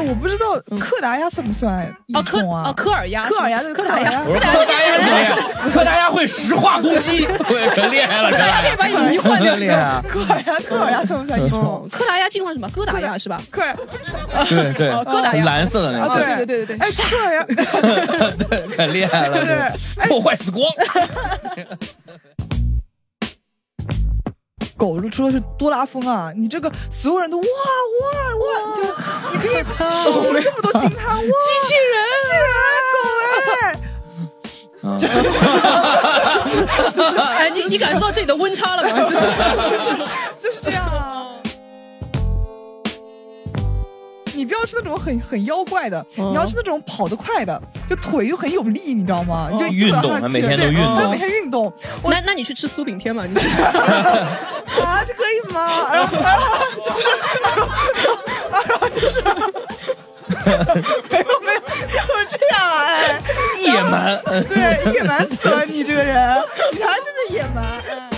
哎，我不知道柯达鸭算不算异哦，科虫啊？哦科尔鸭，柯尔鸭对柯达鸭，柯达鸭柯达鸭是谁呀？柯达鸭会石化攻击，对可厉害了，柯达鸭可以把语音换掉。厉害啊！柯尔鸭，柯尔鸭算不算一虫哦？柯达鸭进化什么？哥达鸭是吧？柯尔对对哦，哥达鸭。蓝色的那啊，个，对对对对对哎，柯尔鸭，对，可厉害了，对破坏死光。狗出的是多拉风啊！你这个所有人都哇哇哇，就你可以收获这么多惊叹哇！机器人，机器人，狗哎，哎，你你感受到这里的温差了吗？就是就是这样啊。你不要是那种很很妖怪的，嗯你要是那种跑得快的，就腿又很有力，你知道吗？你就运动每天都对运动对每天运动。那那你去吃苏炳添嘛？你去 啊，这可以吗？然后然后就是，然后然后就是，没有没有，怎么这样啊？哎，野蛮，对，野蛮死了你这个人，你还真的野蛮。哎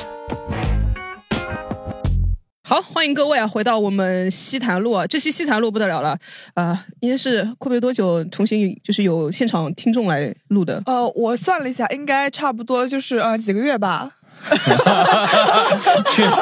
好，欢迎各位啊，回到我们西坛路啊，这期西坛路不得了了，啊，应该是阔别多久重新就是有现场听众来录的？呃，我算了一下，应该差不多就是呃几个月吧。确实，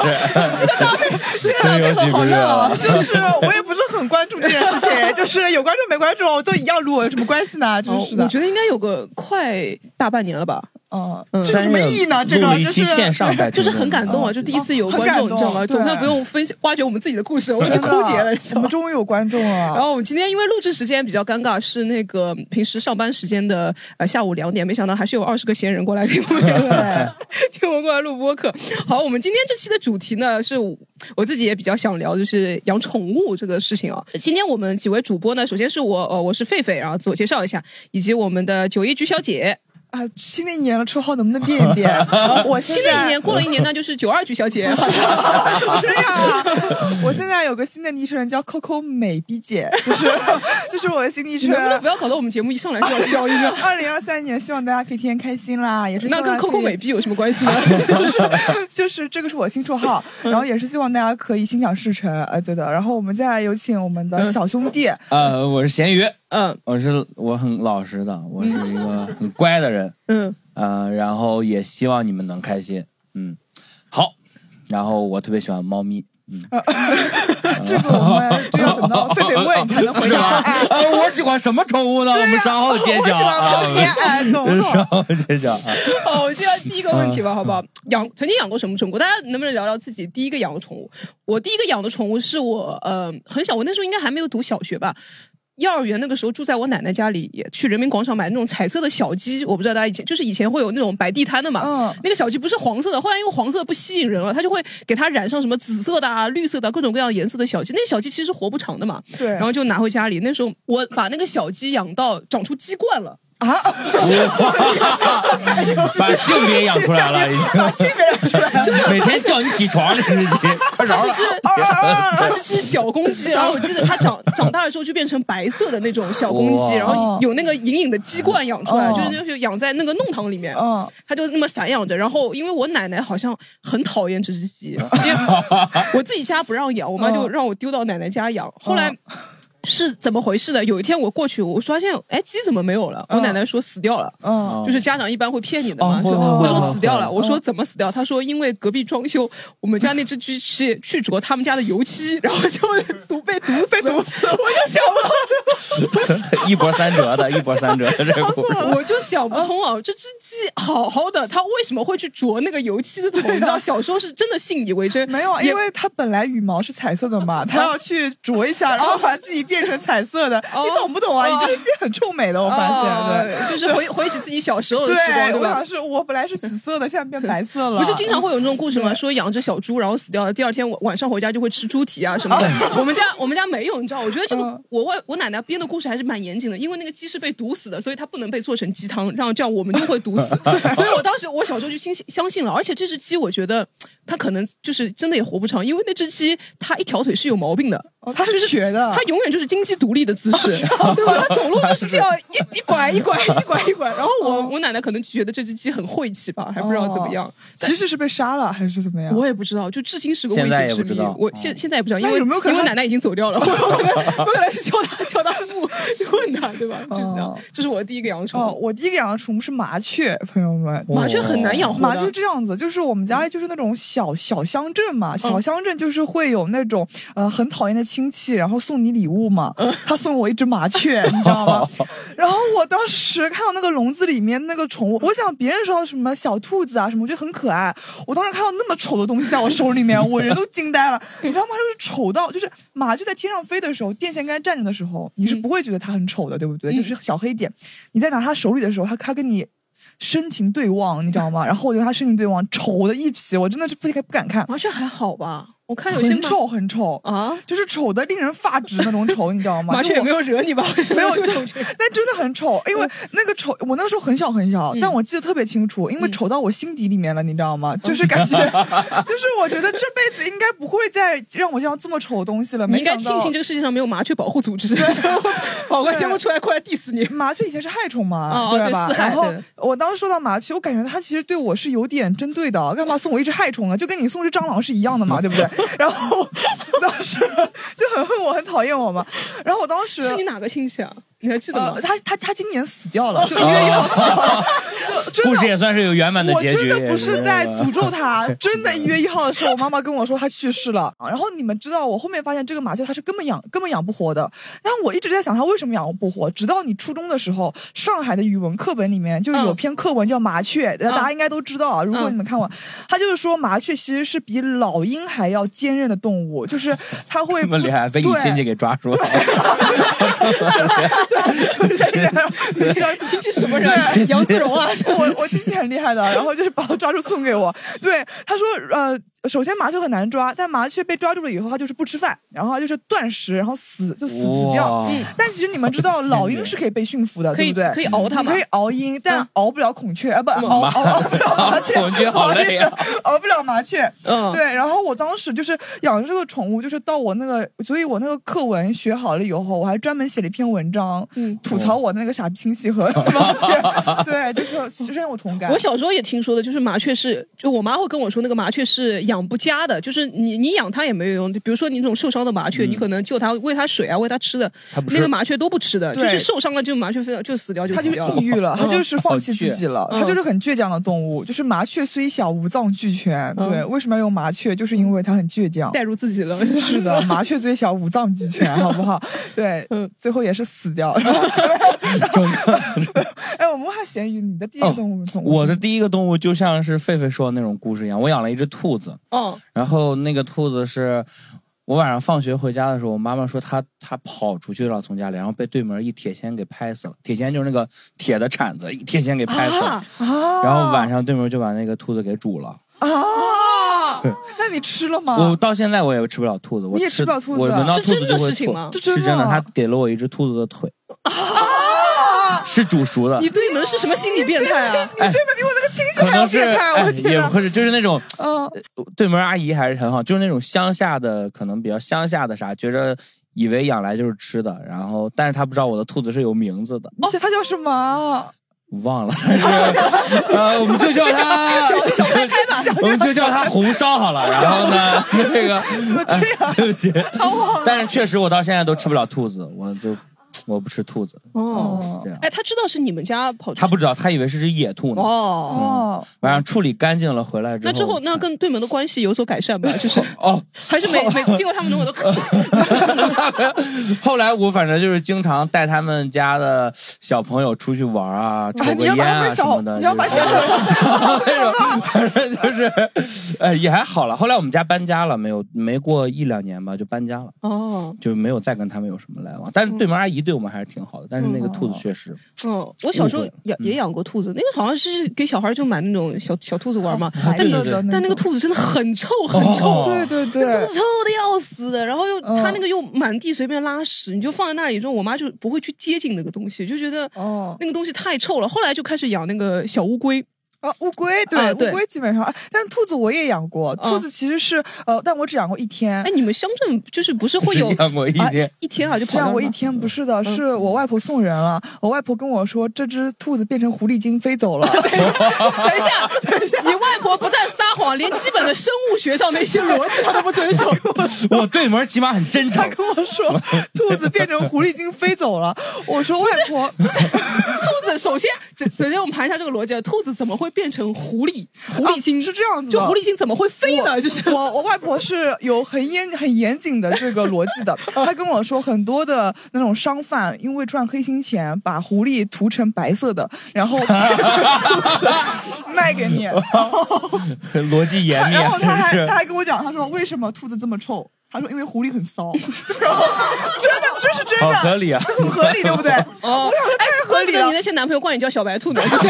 这个配合好亮啊！就是我也不是很关注这件事情，就是有关注没关注都一样录，有什么关系呢？真是的哦我。觉得应该有个快大半年了吧，嗯，嗯这有什么意义呢？这个就是线上 就是很感动啊！哦就第一次有观众，你知道吗？总算不用分析挖掘我们自己的故事，我们就枯竭了，我们？终于有观众了。然后我们今天因为录制时间比较尴尬，是那个平时上班时间的呃下午两点，没想到还是有二十个闲人过来听我们，听我们过来录播客。好，我们今天这期的主题呢，是我我自己也比较想聊，就是养宠物这个事情啊。今天我们几位主播呢，首先是我呃我是狒狒，然后自我介绍一下，以及我们的九一菊小姐。啊，新的一年了，绰号能不能变一变？我现在新的一年过了一年，那就是九二局小姐。怎么这样啊？我现在有个新的昵称叫 Coco 美逼姐，就是 这是我的新昵称能。不能不要搞得我们节目一上来就要消音啊？二零二三年，希望大家可以天天开心啦，也是希那跟 Coco 美逼有什么关系呢？就是这个是我新绰号，然后也是希望大家可以心想事成，呃，对的。然后我们再来有请我们的小兄弟，呃，我是咸鱼，嗯我是我很老实的，我是一个很乖的人，嗯，呃，然后也希望你们能开心，嗯，好，然后我特别喜欢猫咪，嗯，这个我们 这要等到狒狒问你才能回答。哎呃，我喜欢什么宠物呢？我们稍后揭晓我喜欢啊，猫咪，哎，懂不懂？稍后揭晓啊。好，我接下来第一个问题吧，好不好？养曾经养过什么宠物？大家能不能聊聊自己第一个养的宠物？我第一个养的宠物是我呃很小，我那时候应该还没有读小学吧。幼儿园那个时候住在我奶奶家里，也去人民广场买那种彩色的小鸡。我不知道大家以前就是以前会有那种摆地摊的嘛，嗯那个小鸡不是黄色的，后来因为黄色不吸引人了，它就会给它染上什么紫色的啊、绿色的啊各种各样颜色的小鸡。那小鸡其实是活不长的嘛，对，然后就拿回家里。那时候我把那个小鸡养到长出鸡冠了。啊，把性别养出来了，已经。性别养出来了，每天叫你起床，这是你快它。是只，它是只小公鸡，然后我记得它长 长大了之后就变成白色的那种小公鸡，然后有那个隐隐的鸡冠养出来，哦就是就是养在那个弄堂里面，嗯，它就那么散养着。然后因为我奶奶好像很讨厌这只鸡，因为我自己家不让养，我妈就让我丢到奶奶家养。后来。是怎么回事呢？有一天我过去，我发现，哎，鸡怎么没有了？我奶奶说死掉了。嗯，就是家长一般会骗你的嘛，就哦会说死掉了。我说怎么死掉？他说因为隔壁装修，我们家那只鸡去去啄他们家的油漆，然后就毒被毒被毒死。我就想不通 一波三折的，一波三折我就想不通啊，这只鸡好好的，它为什么会去啄那个油漆的头？你知道，小时候是真的信以为真。没有，因为它本来羽毛是彩色的嘛，它要去啄一下，然后把自己变成彩色的，哦你懂不懂啊？你这个鸡很臭美的，我发现，对。哦就是回回忆起自己小时候的时光，对，对吧？是我本来是紫色的，现在变白色了。不是经常会有这种故事吗？说养只小猪，然后死掉了，第二天晚晚上回家就会吃猪蹄啊什么的。我们家我们家没有，你知道？我觉得这个嗯我外我奶奶编的故事还是蛮严谨的，因为那个鸡是被毒死的，所以它不能被做成鸡汤，然后这样我们就会毒死。所以我当时我小时候就相信相信了，而且这只鸡我觉得它可能就是真的也活不长，因为那只鸡它一条腿是有毛病的，哦，它是瘸的，它永远就是金鸡独立的姿势，对吧？它走路就是这样一一拐一拐一拐一拐。然后我我奶奶可能觉得这只鸡很晦气吧，还不知道怎么样。其实是被杀了还是怎么样？我也不知道，就至今是个未解之谜。我现现在也不知道，因为有没有可能因为奶奶已经走掉了，我可能我可能是叫他叫他不问他，对吧？就这样哦。这是我的第一个养宠哦，物。我第一个养的宠物是麻雀，朋友们。麻雀很难养麻雀这样子，就是我们家就是那种小小小乡镇嘛，小乡镇就是会有那种呃很讨厌的亲戚，然后送你礼物嘛。他送我一只麻雀，你知道吗？然后我当时看到那个笼子里面那个宠物，我想别人说什么小兔子啊什么，我觉得很可爱。我当时看到那么丑的东西在我手里面，我人都惊呆了。你知道吗？就是丑到，就是麻雀在天上飞的时候，电线杆站着的时候，你是不会觉得它很丑的，对不对？就是小黑点。你在拿它手里的时候，它它跟你。深情对望，你知道吗？然后我觉得他深情对望，丑的一批，我真的是不敢不敢看，完全还好吧？我看有些麻很丑很丑啊，就是丑的令人发指那种丑，你知道吗？麻雀有没有，惹你吧？没有但真的很丑，因为那个丑，我那个时候很小很小，嗯但我记得特别清楚，因为丑到我心底里面了，你知道吗？就是感觉，就是我觉得这辈子应该不会再让我见到这么丑的东西了。你应该庆幸这个世界上没有麻雀保护组织 跑过节目出来过来 diss 你。麻雀以前是害虫嘛，对吧？然后我当时说到麻雀，我感觉它其实对我是有点针对的，干嘛送我一只害虫啊？就跟你送只蟑螂是一样的嘛，对不对？然后当时就很恨 我，很讨厌我嘛。然后我当时是你哪个亲戚啊？你还记得吗呃，？他他他今年死掉了，就一月一号死掉了，就真的。故事也算是有圆满的我结局。真的不是在诅咒他，真的，一月一号的时候，我妈妈跟我说他去世了。然后你们知道，我后面发现这个麻雀它是根本养根本养不活的。然后我一直在想它为什么养不活，直到你初中的时候，上海的语文课本里面就有嗯篇课文叫《麻雀》，大家应该都知道啊。如果嗯你们看过，它就是说麻雀其实是比老鹰还要坚韧的动物，就是 它会这么厉害，被你对亲戚给抓住了。亲戚 什么人？杨子荣啊？我我亲戚很厉害的，然后就是把我抓住送给我。对，他说呃，首先麻雀很难抓，但麻雀被抓住了以后，它就是不吃饭，然后它就是断食，然后死就死死掉哇。但其实你们知道，老鹰是可以被驯服的，可以对不对？可以熬它可以熬鹰，但嗯熬不了孔雀啊，不嗯熬熬熬不了麻雀，孔雀好累啊不好意思熬不了麻雀。嗯，对，然后我当时就是养这个宠物，就是到我那个，所以我那个课文学好了以后，我还专门写了一篇文章，嗯吐槽我那个傻逼亲戚和麻雀。对，就是深有同感。我小时候也听说的，就是麻雀是，就我妈会跟我说，那个麻雀是养不佳的，就是你你养它也没有用。比如说你那种受伤的麻雀，你可能救它、喂它水啊、喂它吃的，吃那个麻雀都不吃的，就是受伤了就麻雀飞了就死掉就他就死掉了。抑郁了，它就是放弃自己了，它就是很倔强的动物。就是麻雀虽小，五脏俱全。嗯对，为什么要用麻雀？就是因为它很倔强。带入自己了，是的，麻雀虽小，五脏俱全，好不好？对，嗯最后也是死掉。哎，我们还咸鱼，你的第一个动物宠物？我的第一个动物就像是狒狒说的那种故事一样，我养了一只兔子，嗯然后那个兔子是我晚上放学回家的时候，我妈妈说它它跑出去了，从家里，然后被对门一铁锨给拍死了。铁锨就是那个铁的铲子，一铁锨给拍死了。啊，啊，然后晚上对门就把那个兔子给煮了。啊，那你吃了吗？我到现在我也吃不了兔子，我你也吃不了兔子我闻到是真的兔子就会吐。事情吗？这真的是真的，他给了我一只兔子的腿，啊，是煮熟的你。对门是什么心理变态啊？你对门比我那个亲戚还要能是变态，我哎天！也不是，就是那种嗯，对门阿姨还是很好，就是那种乡下的，可能比较乡下的啥，觉着以为养来就是吃的，然后但是他不知道我的兔子是有名字的，这它叫什么？忘了，但 是呃，我们就叫它小小拍拍吧，我们就叫它红烧好了。然后呢，那个哎对不起，但是确实我到现在都吃不了兔子，我就我不吃兔子，哦，这样。哎，他知道是你们家跑出去，他不知道，他以为是只野兔呢。哦。哦，晚上处理干净了回来之后，那之后，那跟对门的关系有所改善吧？就是 哦，还是每每次经过他们门，我都 后来我反正就是经常带他们家的小朋友出去玩啊，抽个你要把烟啊他们小什么的，你要把就是小那种，反正就是，呃，也还好了。后来我们家搬家了，没有没过一两年吧，就搬家了，哦，就没有再跟他们有什么来往。但是对门阿姨对我们还是挺好的，但是那个兔子确实，嗯，我小时候养也养过兔子，那个好像是给小孩就买那种小小兔子玩嘛，白但是但那个兔子真的很臭 很臭，哦对对对那，兔子臭的要死的，然后又嗯。它那个又满地随便拉屎，你就放在那里之后，我妈就不会去接近那个东西，就觉得哦，那个东西太臭了。后来就开始养那个小乌龟，啊，乌龟对、啊对乌龟基本上，哎但兔子我也养过，兔子其实是呃，但我只养过一天。哎，你们乡镇就是不是 会有只养过一啊天一天啊就只养过一天，不是的，是我外婆送人了。我外婆跟我说，这只兔子变成狐狸精飞走了。等一下，等一下，你外婆不但撒谎，连基本的生物学上的一些逻辑她都不遵守。我对门起码很真诚她。跟我说，兔子变成狐狸精飞走了。我说外婆，不是兔子首先，首首先我们盘一下这个逻辑，啊，兔子怎么会变成狐狸？狐狸精、啊是这样子的就狐狸精怎么会飞呢？就是我我外婆是有很严很严谨的这个逻辑的。她跟我说，很多的那种商贩因为赚黑心钱，把狐狸涂成白色的，然后 卖给你。很逻辑严密，然后他还。他还跟我讲，他说为什么兔子这么臭？他说因为狐狸很骚。然后真的这是真的，好合理啊很合理，对不对？哦我想说太合理了你。那些男朋友管你叫小白兔呢，就是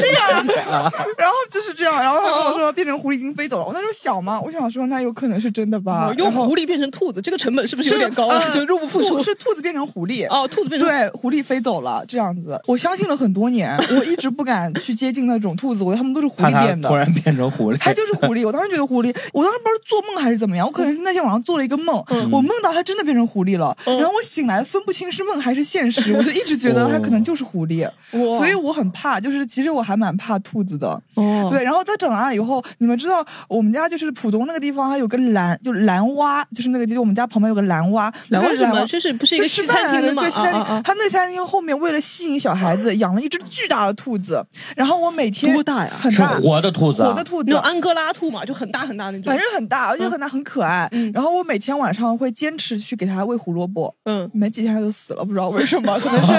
这样，然后就是这样，然后他跟我说变成狐狸精飞走了。我那时候小嘛，我想说那有可能是真的吧。用狐狸变成兔子，这个成本是不是有点高就入不敷出兔。是兔子变成狐狸。哦，兔子变成对，狐狸飞走了，这样子，我相信了很多年，我一直不敢去接近那种兔子，我觉得他们都是狐狸变的突。然变成狐狸，它就是狐狸，我当时觉得狐狸，我当时不知道做梦还是怎么样，我可能是那天晚上做了一个梦，我梦到它真的变成狐狸了，然后我醒来分不清是梦还是现实，我就一直觉得它可能就是狐狸，所以我很怕，就是其实我还蛮怕兔子的。哦对，然后在整完了以后，你们知道我们家就是浦东那个地方，还有个蓝，就蓝蛙，就是那个地，就我们家旁边有个蓝蛙，蓝蛙是什么那个就是不是一个西餐厅的吗对，西餐厅。啊啊啊它那个餐厅后面为了吸引小孩子，养了一只巨大的兔子，然后我每天多大呀很大，活的兔子啊，活的兔子那种。安哥拉兔嘛，就很大很大那种。反正很大，而且很大，很可爱。嗯然后我每天晚上会坚持去给它喂胡萝卜，嗯，没几天它就死了，不知道为什么，可能是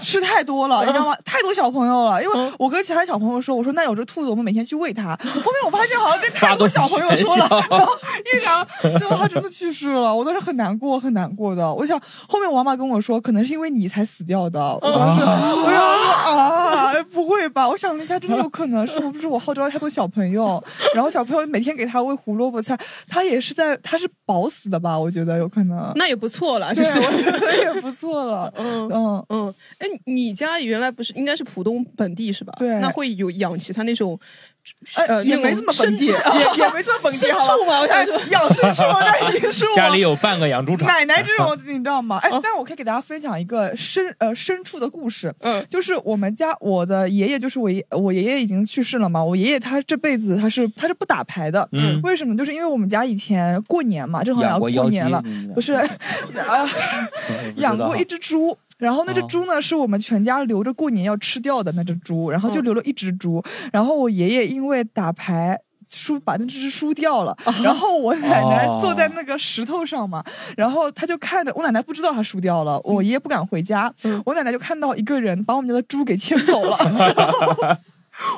吃太多了，你知道吗？太多小朋友了。因嗯为我跟其他小朋友说，我说那有只兔子，我们每天去喂它。后面我发现好像跟太多小朋友说了，然后一想，最后它真的去世了，我当时很难过，很难过的。我想后面我妈妈跟我说，可能是因为你才死掉的。我当时我想说啊，不会吧？我想了一下，真的有可能是不是我号召了太多小朋友，然后小朋友每天给他喂胡萝卜菜，他也是在他是饱死的吧？我觉得有可能。那也不错了，就对，是。我觉得也不错了。嗯嗯，嗯，哎，你家原来不是应该是浦东本地是吧？对那会有养其他那种，哎，呃，也没这么本地，也 也没这么本地，牲好吧畜嘛我想哎说养牲畜那已经是我家里有半个养猪场，奶奶这种，你知道吗？哎，但是我可以给大家分享一个牲呃牲畜的故事。嗯就是我们家我的爷爷，就是我爷我爷爷已经去世了嘛。我爷爷他这辈子他是他是不打牌的，嗯为什么？就是因为我们家以前过年嘛，正好要过年了嗯，不是啊，养过一只猪。然后那只哦猪呢，是我们全家留着过年要吃掉的那只猪，然后就嗯。留了一只猪。然后我爷爷因为打牌输把那只猪输掉了，然后我奶奶坐在那个石头上嘛，然后他就看着我奶奶不知道他输掉了，我爷爷不敢回家，我奶奶就看到一个人把我们家的猪给牵走了。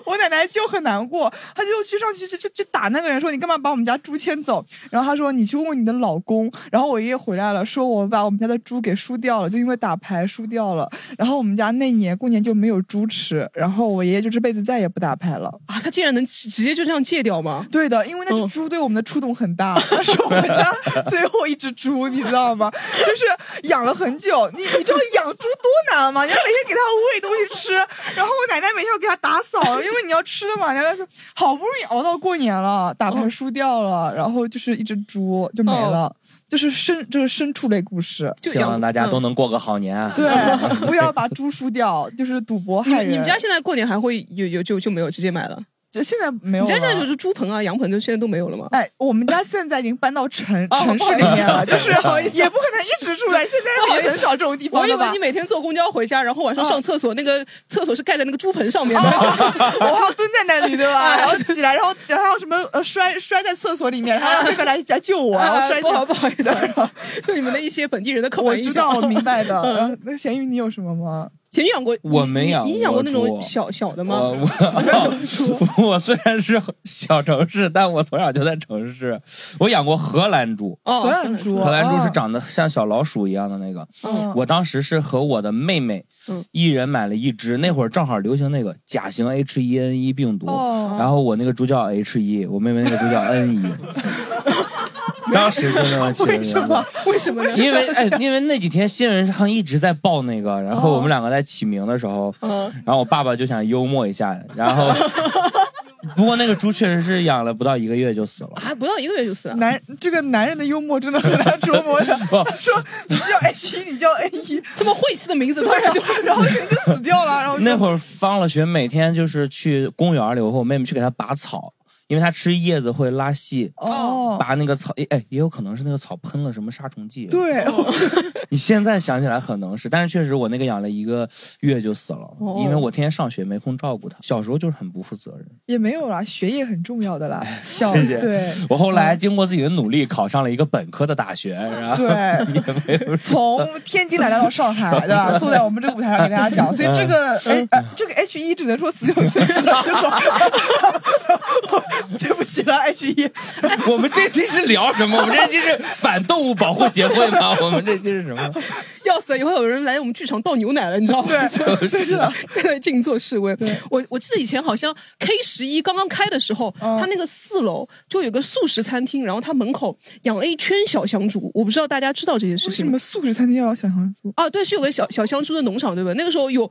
我奶奶就很难过，她就去上去去去去打那个人，说你干嘛把我们家猪牵走？然后她说你去问问你的老公。然后我爷爷回来了，说我把我们家的猪给输掉了，就因为打牌输掉了。然后我们家那年过年就没有猪吃，然后我爷爷就这辈子再也不打牌了。啊，他竟然能直直接就这样戒掉吗？对的，因为那只嗯猪对我们的触动很大，它是我们家 最后一只猪，你知道吗？就是养了很久，你你知道养猪多难吗？你要每天给它喂东西吃，然后我奶奶每天要给它打扫，因为你要吃的嘛。人家说好不容易熬到过年了，打牌输掉了，然后就是一只猪就没了，就是牲就是牲畜类故事。希望大家都嗯能过个好年啊！对，不要把猪输掉，就是赌博你害人。你们家现在过年还会有有就就没有直接买了？就现在没有了？你家现在就是猪棚啊、羊棚，就现在都没有了吗？哎，我们家现在已经搬到城哦城市里面了，就是也不可能一直住在，现在也很少这种地方的我以为你？每天坐公交回家，然后晚上哦上厕所，那个厕所是盖在那个猪棚上面的。我还要蹲在那里，对吧？啊 然后起来，然后然后什么呃摔摔在厕所里面，然后那个来来救我，然后摔啊不好不好意思，对你们的一些本地人的刻我板印象。知道，我明白的。然后那咸鱼，你有什么吗？前你养过，我没养你你养过过那种小小的吗？我我 我虽然是小城市，但我从小就在城市。我养过荷兰猪，哦，荷兰猪，荷兰猪是哦长得像小老鼠一样的那个。嗯我当时是和我的妹妹嗯，一人买了一只，那会儿正好流行那个甲型 H1N1 病毒，哦然后我那个猪叫 H 一，我妹妹那个猪叫 N 一。当时就那么气为什么？为什么呢？因为哎，因为那几天新闻上一直在报那个，然后我们两个在起名的时候，嗯然后我爸爸就想幽默一下，然后 不过那个猪确实是养了不到一个月就死了。还不到一个月就死了。男这个男人的幽默真的很难琢磨的。说你叫 H 一，你叫 N 一，这么晦气的名字，突然就然后人就死掉了，然后那会儿放了学，每天就是去公园里，我和我妹妹去给它拔草，因为它吃叶子会拉稀，哦，拔那个草，哎，也有可能是那个草喷了什么杀虫剂。，对，你现在想起来可能是，但是确实我那个养了一个月就死了，哦因为我天天上学没空照顾它。小时候就是很不负责任。也没有啦，学业很重要的啦。小谢谢对我后来经过自己的努力，考上了一个本科的大学，然后对。也没有从天津来到上海，对吧？坐在我们这个舞台上给大家讲，所以这个嗯 H 呃这个 H 一只能说死就死，死就死。对不起了，H 一。我们这期是聊什么？我们这期是反动物保护协会吗？我们这期是什么？要死了！以后有人来我们剧场倒牛奶了，你知道吗？对，是的，在那静坐示威。我我记得以前好像 K 十一刚刚开的时候，嗯它那个四楼就有个素食餐厅，然后它门口养了一圈小香猪。我不知道大家知道这件事情吗为什么？素食餐厅要有小香猪？啊，对，是有个小小香猪的农场，对吧？那个时候有。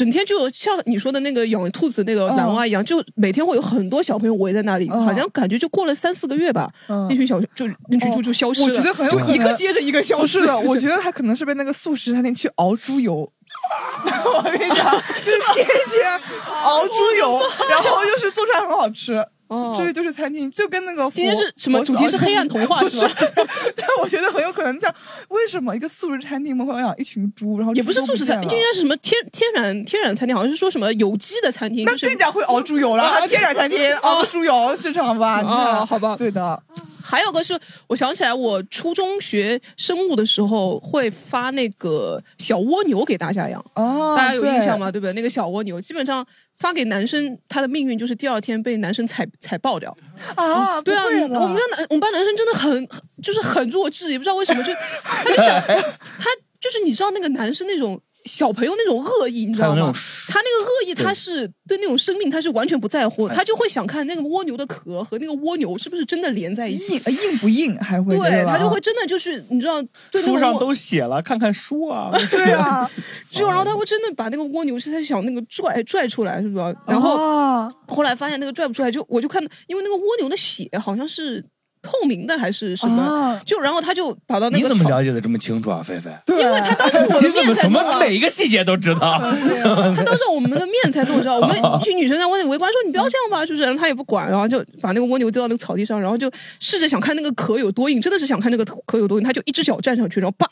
整天就像你说的那个养兔子那个男娃一样，就每天会有很多小朋友围在那里，嗯好像感觉就过了三四个月吧，嗯那群小就那群猪就消失了。我觉得很有可能一个接着一个消失。不是的，我觉得他可能是被那个素食餐厅去熬猪油。我跟你讲，就是天天熬猪油，然后又是做出来很好吃。哦这个就是餐厅，就跟那个今天是什么主题是黑暗童话 不是吧？但我觉得很有可能这样。为什么一个素食餐厅门口要养一群猪？然后也不是素食餐，见了这应该是什么天天然天然餐厅，好像是说什么有机的餐厅，那就是更加会熬猪油了。天然餐厅熬猪油正常吧？你看哦好吧对的。还有个是我想起来，我初中学生物的时候会发那个小蜗牛给大家养，哦，大家有印象？吗？对不对？那个小蜗牛基本上发给男生，他的命运就是第二天被男生踩踩爆掉。啊，对啊，我们班男我们班男生真的很很就是很弱智，也不知道为什么，就他就想他就是你知道那个男生那种。小朋友那种恶意，你知道吗那？他那个恶意，他是对那种生命，他是完全不在乎他就会想看那个蜗牛的壳和那个蜗牛是不是真的连在一起。硬不硬还会对他就会真的就是你知道，对书上都写了，看看书啊。对啊，就然后他会真的把那个蜗牛是在想那个拽拽出来，是不是？然后啊后来发现那个拽不出来，就我就看，因为那个蜗牛的血好像是透明的还是什么，啊就然后他就跑到那个你怎么，了解的这么清楚啊，菲菲？对，因为他当着我的 你怎么面才什么弄啊。每一个细节都知道？他当着我们的面才弄，你知道？我们 一群女生在外面围观说：“你不要这样吧，就是，然后他也不管，然后就把那个蜗牛丢到那个草地上，然后就试着想看那个壳有多硬，真的是想看那个壳有多硬，他就一只脚站上去，然后叭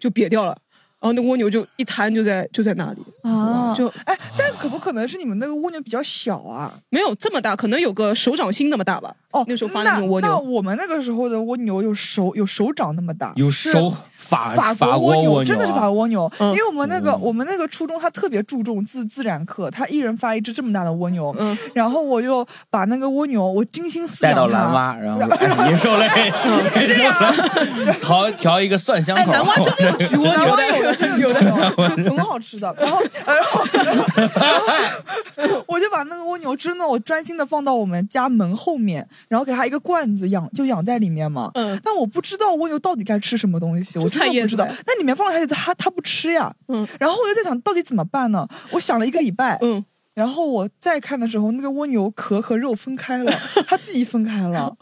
就瘪掉了，然后那蜗牛就一摊就在就在那里，啊，就哎，但可不可能是你们那个蜗牛比较小啊？没有这么大，可能有个手掌心那么大吧。哦，那时候发那那种蜗牛，那我们那个时候的蜗牛有手有手掌那么大，有手法法法国蜗蜗牛，真的是法国蜗牛，嗯因为我们那个我们那个初中他特别注重自自然课，他一人发一只这么大的蜗牛，嗯然后我就把那个蜗牛我精心饲带到养它蓝蛙，然后哎您受累，您受累，调调一个蒜香哎，口。南瓜真的有菊蜗牛有的，有的，很好吃的。然后，呃然后，然后我就把那个蜗牛 真的，我专心的放到我们家门后面，然后给它一个罐子养，就养在里面嘛。嗯但我不知道蜗牛到底该吃什么东西，我真的不知道。那里面放了菜叶子，它它不吃呀。嗯然后我就在想，到底怎么办呢？我想了一个礼拜。嗯，然后我再看的时候，那个蜗牛壳和肉分开了，它自己分开了。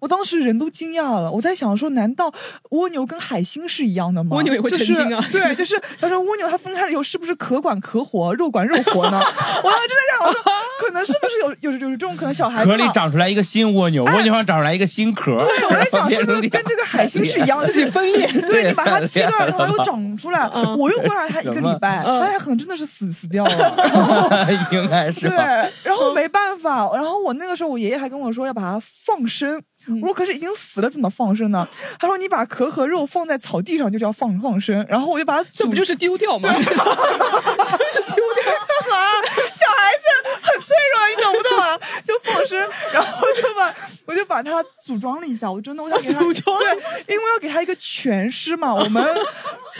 我当时人都惊讶了，我在想说，难道蜗牛跟海星是一样的吗？蜗牛也会就是成精啊对，就是他说蜗牛它分开了以后，是不是壳管壳活，肉管肉活呢？我当时就在想，我说可能是不是有有有这种可能小孩子壳里长出来一个新蜗牛，蜗牛上长出来一个新壳。对，我在 想是不是跟这个海星是一样的，自己分裂。对你把它切断了，它又长出来。嗯我又观察它一个礼拜，嗯发现可能真的是死死掉了。应该是对？，然后没办法，然后我那个时候我爷爷还跟我说要把它放生。我说可是已经死了，怎么放生呢？他说你把壳和肉放在草地上就叫放放生。然后我就把它这不就是丢掉吗？干嘛？小孩子很脆弱，你懂不懂啊？就放生，然后就把我就把它组装了一下。我真的我想组装对，因为要给他一个全尸嘛。我们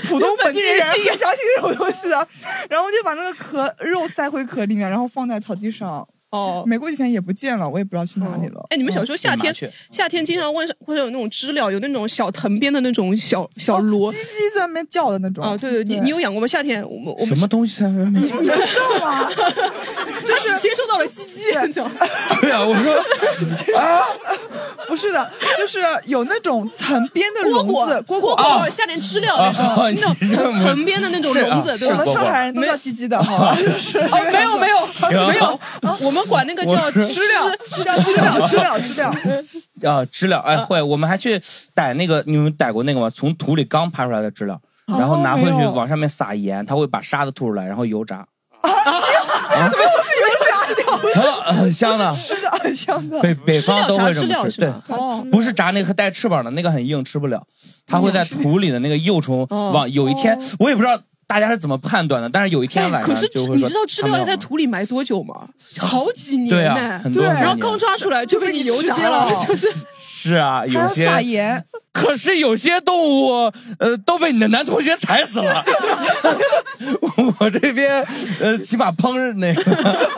普通本地人本 地人很相信这种东西的。然后就把那个壳肉塞回壳里面，然后放在草地上。哦。没过几天也不见了，我也不知道去哪里了。哎，你们小时候夏天夏天经常会会有那种知了，有那种小藤编的那种小小螺哦鸡鸡在那边叫的那种啊，对对，你你有养过吗？夏天我们我们什么东西在外面？你们知道吗？就是接收到了袭击，你知道吗？对啊，我说啊不是的，就是有那种藤编的蝈笼子，蝈蝈蝈。蝈夏天知了那种啊那种藤藤编的那种笼子，对我吧们？上海人都叫叽叽的，好吧？就是哦，没有没有 没有，我们管那个叫知了，知了，知了，知了，知了。啊，知了，哎，会，我们还去逮那个，你们逮过那个吗？从土里刚爬出来的知了，然后拿回去往上面撒盐，它会把沙子吐出来，然后油炸，啊？很香的。是的，很香的。北北方都会这么吃，对，哦，不是炸那个带翅膀的那个很硬，吃不了。它会在土里的那个幼虫哦。往有一天，我也不知道大家是怎么判断的，但是有一天晚上可是你知道吃掉要了在土里埋多久吗？好几年呢，。对然后刚抓出来就被你油炸了，就是是啊，有些撒盐，可是有些动物，呃，都被你的男同学踩死了。我这边，呃，起码烹饪那个，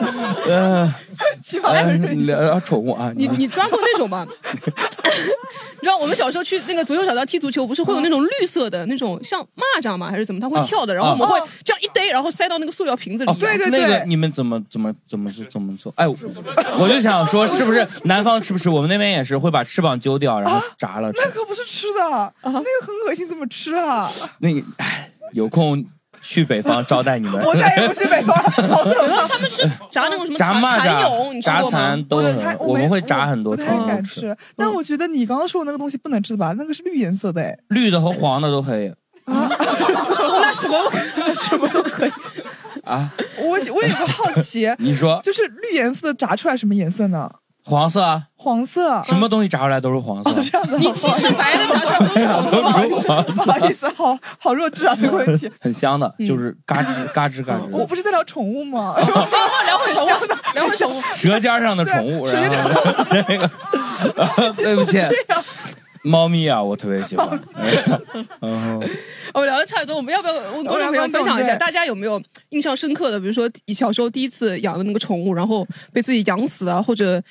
呃，起码呃聊聊宠物啊。你你抓过那种吗？你知道我们小时候去那个足球小道踢足球，不是会有那种绿色的那种像蚂蚱吗？还是怎么？它会啊跳的，然后我们会啊这样一逮，然后塞到那个塑料瓶子里对，。对对那个对你们怎么怎么怎么是怎么做？哎，我我就想说，是不是南方吃不吃？我们那边也是会把翅膀揪掉，然后炸了吃那。可不是吃的，那个很恶心，怎么吃啊？那个，哎，有空去北方招待你们。我再也不去北方了。然后他们吃炸那种什么炸蚕蚂蚕蛹，炸吃过吗蚕？都我我们会炸很多不太虫子吃，敢吃。但我觉得你刚刚说的那个东西不能吃的吧？那个是绿颜色的，哎，绿的和黄的都可以啊 那什么？什么都可以。啊。我我有个好奇，你说就是绿颜色的炸出来什么颜色呢？黄色啊，黄色。什么东西炸出来都是黄色。这样子，你其实白的，炸出来都是黄色 不好意思，好好弱智啊，这个问题。很香的，就是嘎吱 嘎吱嘎吱，我不是在聊宠物吗？聊会宠物，聊会宠物。舌尖上的宠物，对然后这个，对不起，猫咪啊，我特别喜欢。嗯，我们聊的差不多，我们要不要问观众朋友分享一下，大家有没有印象深刻的？比如说小时候第一次养的那个宠物，然后被自己养死了，或者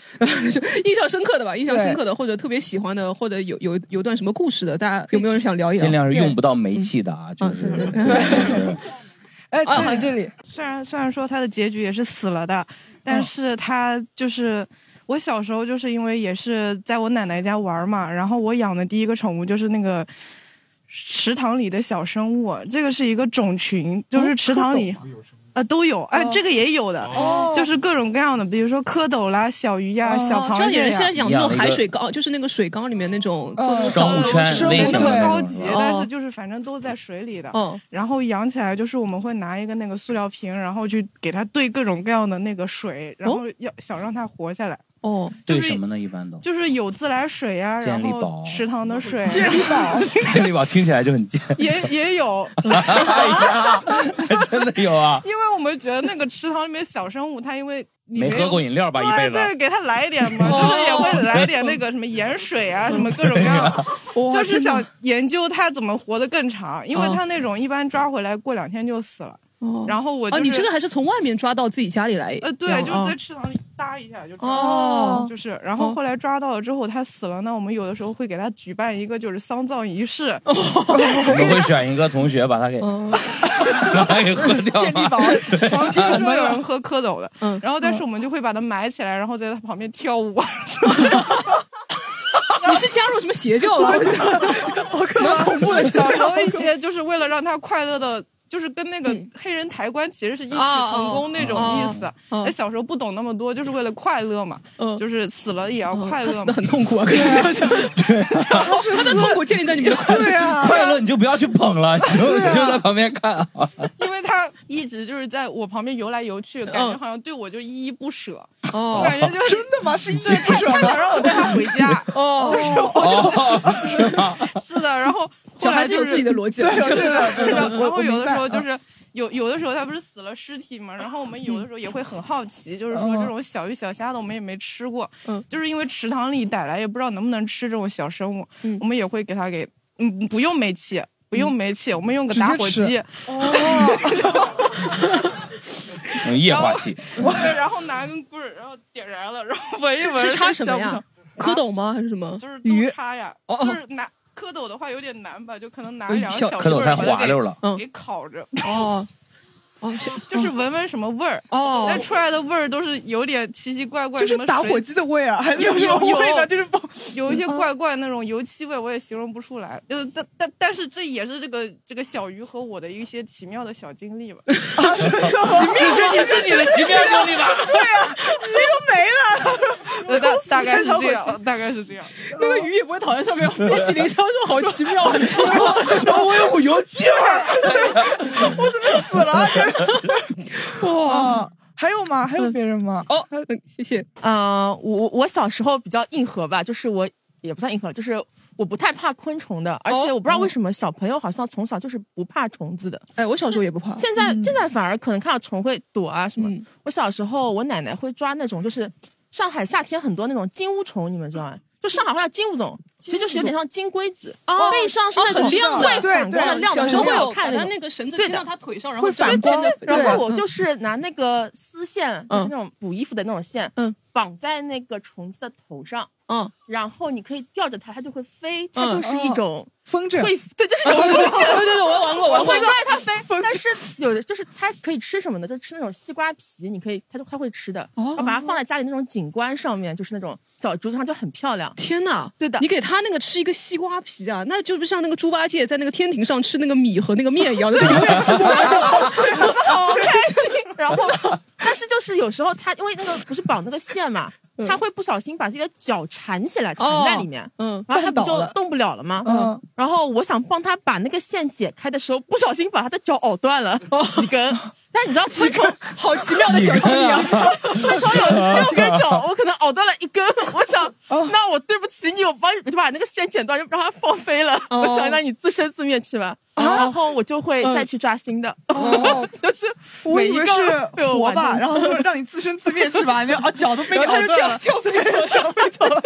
印象深刻的吧，印象深刻的，或者特别喜欢的，或者有有有段什么故事的，大家有没有人想聊一聊？尽量是用不到煤气的啊，就是 哎，啊这里这里，虽然虽然说它的结局也是死了的，但是它就是我小时候就是因为也是在我奶奶家玩嘛，然后我养的第一个宠物就是那个池塘里的小生物，这个是一个种群，就是池塘里。啊，都有，哎、这个也有的，哦就是各种各样的，比如说蝌蚪啦、小鱼呀、哦小螃蟹像有人蟹，现在养那种海水缸，就是那个水缸里面那种做那种生物圈没那么高级，哦但是就是反正都在水里的。嗯，然后养起来就是我们会拿一个那个塑料瓶，然后去给它兑各种各样的那个水，然后要想让它活下来，哦，就是对什么呢？一般都就是有自来水呀、然后健力宝池塘的水健力宝，健力宝听起来就很贱。也也有，哎呀，这真的有啊！因为我们觉得那个池塘里面小生物，它因为里面没喝过饮料吧？一辈子。对对，给它来一点嘛，就是也会来点那个什么盐水啊，什么各种各样，哇就是想研究它怎么活得更长，因为哦它那种一般抓回来过两天就死了。哦然后我就哦，你这个还是从外面抓到自己家里来？呃，对，就是哦在池塘里搭一下就抓哦了，就是，然后后来抓到了之后，它死了呢，我们有的时候会给它举办一个就是丧葬仪式，哦 我们会选一个同学把他给嗯 把他给喝掉健力宝吗？，然后听说有人喝蝌蚪的，嗯然后但是我们就会把它埋起来，然后在它旁边跳舞，你是加入什么邪教了？好可怕，恐怖的小小时候一些就是为了让它快乐的。就是跟那个黑人抬棺其实是异曲同工那种意思。哦哦哦哎，小时候不懂那么多，就是为了快乐嘛。嗯就是死了也要快乐嘛他死的。很痛苦啊，可是他的痛苦建立在你们的快乐对啊，快乐你就不要去捧了，你就你就在旁边看啊。因为他一直就是在我旁边游来游去，感觉嗯好像对我就依依不舍。哦我感觉就是真的吗？是因为他他想让我带他回家，哦，就，是吗？是的。然后后来就是孩子有自己的逻辑，对对对对，然后然后有的时候就是。有有的时候他不是死了尸体嘛，然后我们有的时候也会很好奇，就是说这种小鱼小虾的我们也没吃过，嗯就是因为池塘里逮来也不知道能不能吃这种小生物，嗯我们也会给它给嗯不用煤气，不用煤气，我们用个打火机，哦，嗯液化气。对，然后拿根棍儿，然后点燃了，然后闻一闻。是插什么呀？蝌蚪吗？还是什么？就是鱼都插呀，哦哦就是拿蝌蚪的话有点难吧，就可能拿两个小蝌蚪太棍儿把它滑溜了。嗯给给烤着，哦哦 就是闻闻什么味儿。哦那出来的味儿都是有点奇奇怪怪，就是什么水打火机的味儿，还有什么有味呢？就是爆有一些怪怪那种油漆味，我也形容不出来。呃，但但但是这也是这个这个小鱼和我的一些奇妙的小经历吧。只是你自己的奇妙经历吧？大大概是这样，大概是这样。那个鱼也不会躺在上面，遍体鳞伤，就好奇妙。然后我有股油气味，我怎么死了？哇，还有吗？还有别人吗？哦，嗯谢谢。呃，我我小时候比较硬核吧，就是我也不算硬核，就是我不太怕昆虫的，而且我不知道为什么小朋友好像从小就是不怕虫子的。哎，我小时候也不怕。现在、现在反而可能看到虫会躲啊什么。嗯我小时候我奶奶会抓那种，就是上海夏天很多那种金乌虫，你们知道吗？就上海话叫金乌虫，其实就是有点像金龟子，哦背上是那种亮的会反光的亮的，小时候会有看它。那个绳子牵到他腿上，然后会反光然后我就是拿那个丝线，就是嗯那种补衣服的那种线，嗯，绑在那个虫子的头上，嗯。然后你可以吊着它，它就会飞，它嗯就是一种风筝会，对，就是 有对对对，我玩过，玩过我会。带它飞，但是有的就是它可以吃什么呢？就吃那种西瓜皮，你可以，它就它会吃的，哦把它放在家里那种景观上面，就是那种小竹子上就很漂亮。天呐，对的你给它那个吃一个西瓜皮啊，那就不像那个猪八戒在那个天庭上吃那个米和那个面一样的，就永远吃不完。好开心。然后，但是就是有时候它因为那个不是绑那个线嘛，它会不小心把自己的脚缠起来，缠在里面，嗯，然后它不就动不了了吗？嗯，然后我想帮他把那个线解开的时候，不小心把他的脚咬断了 几根。但你知道昆虫好奇妙的小经历啊！昆虫有六根脚，我可能咬断了一根。我想，那我对不起你，我帮你我就把那个线剪断，就让它放飞了。哦我想让你自生自灭去吧。然后我就会再去抓新的。哦 就是我以为每一个是活吧，然后说让你自生自灭去吧，你啊脚都被你然后他就这样咬断了，笑飞走，笑飞走了。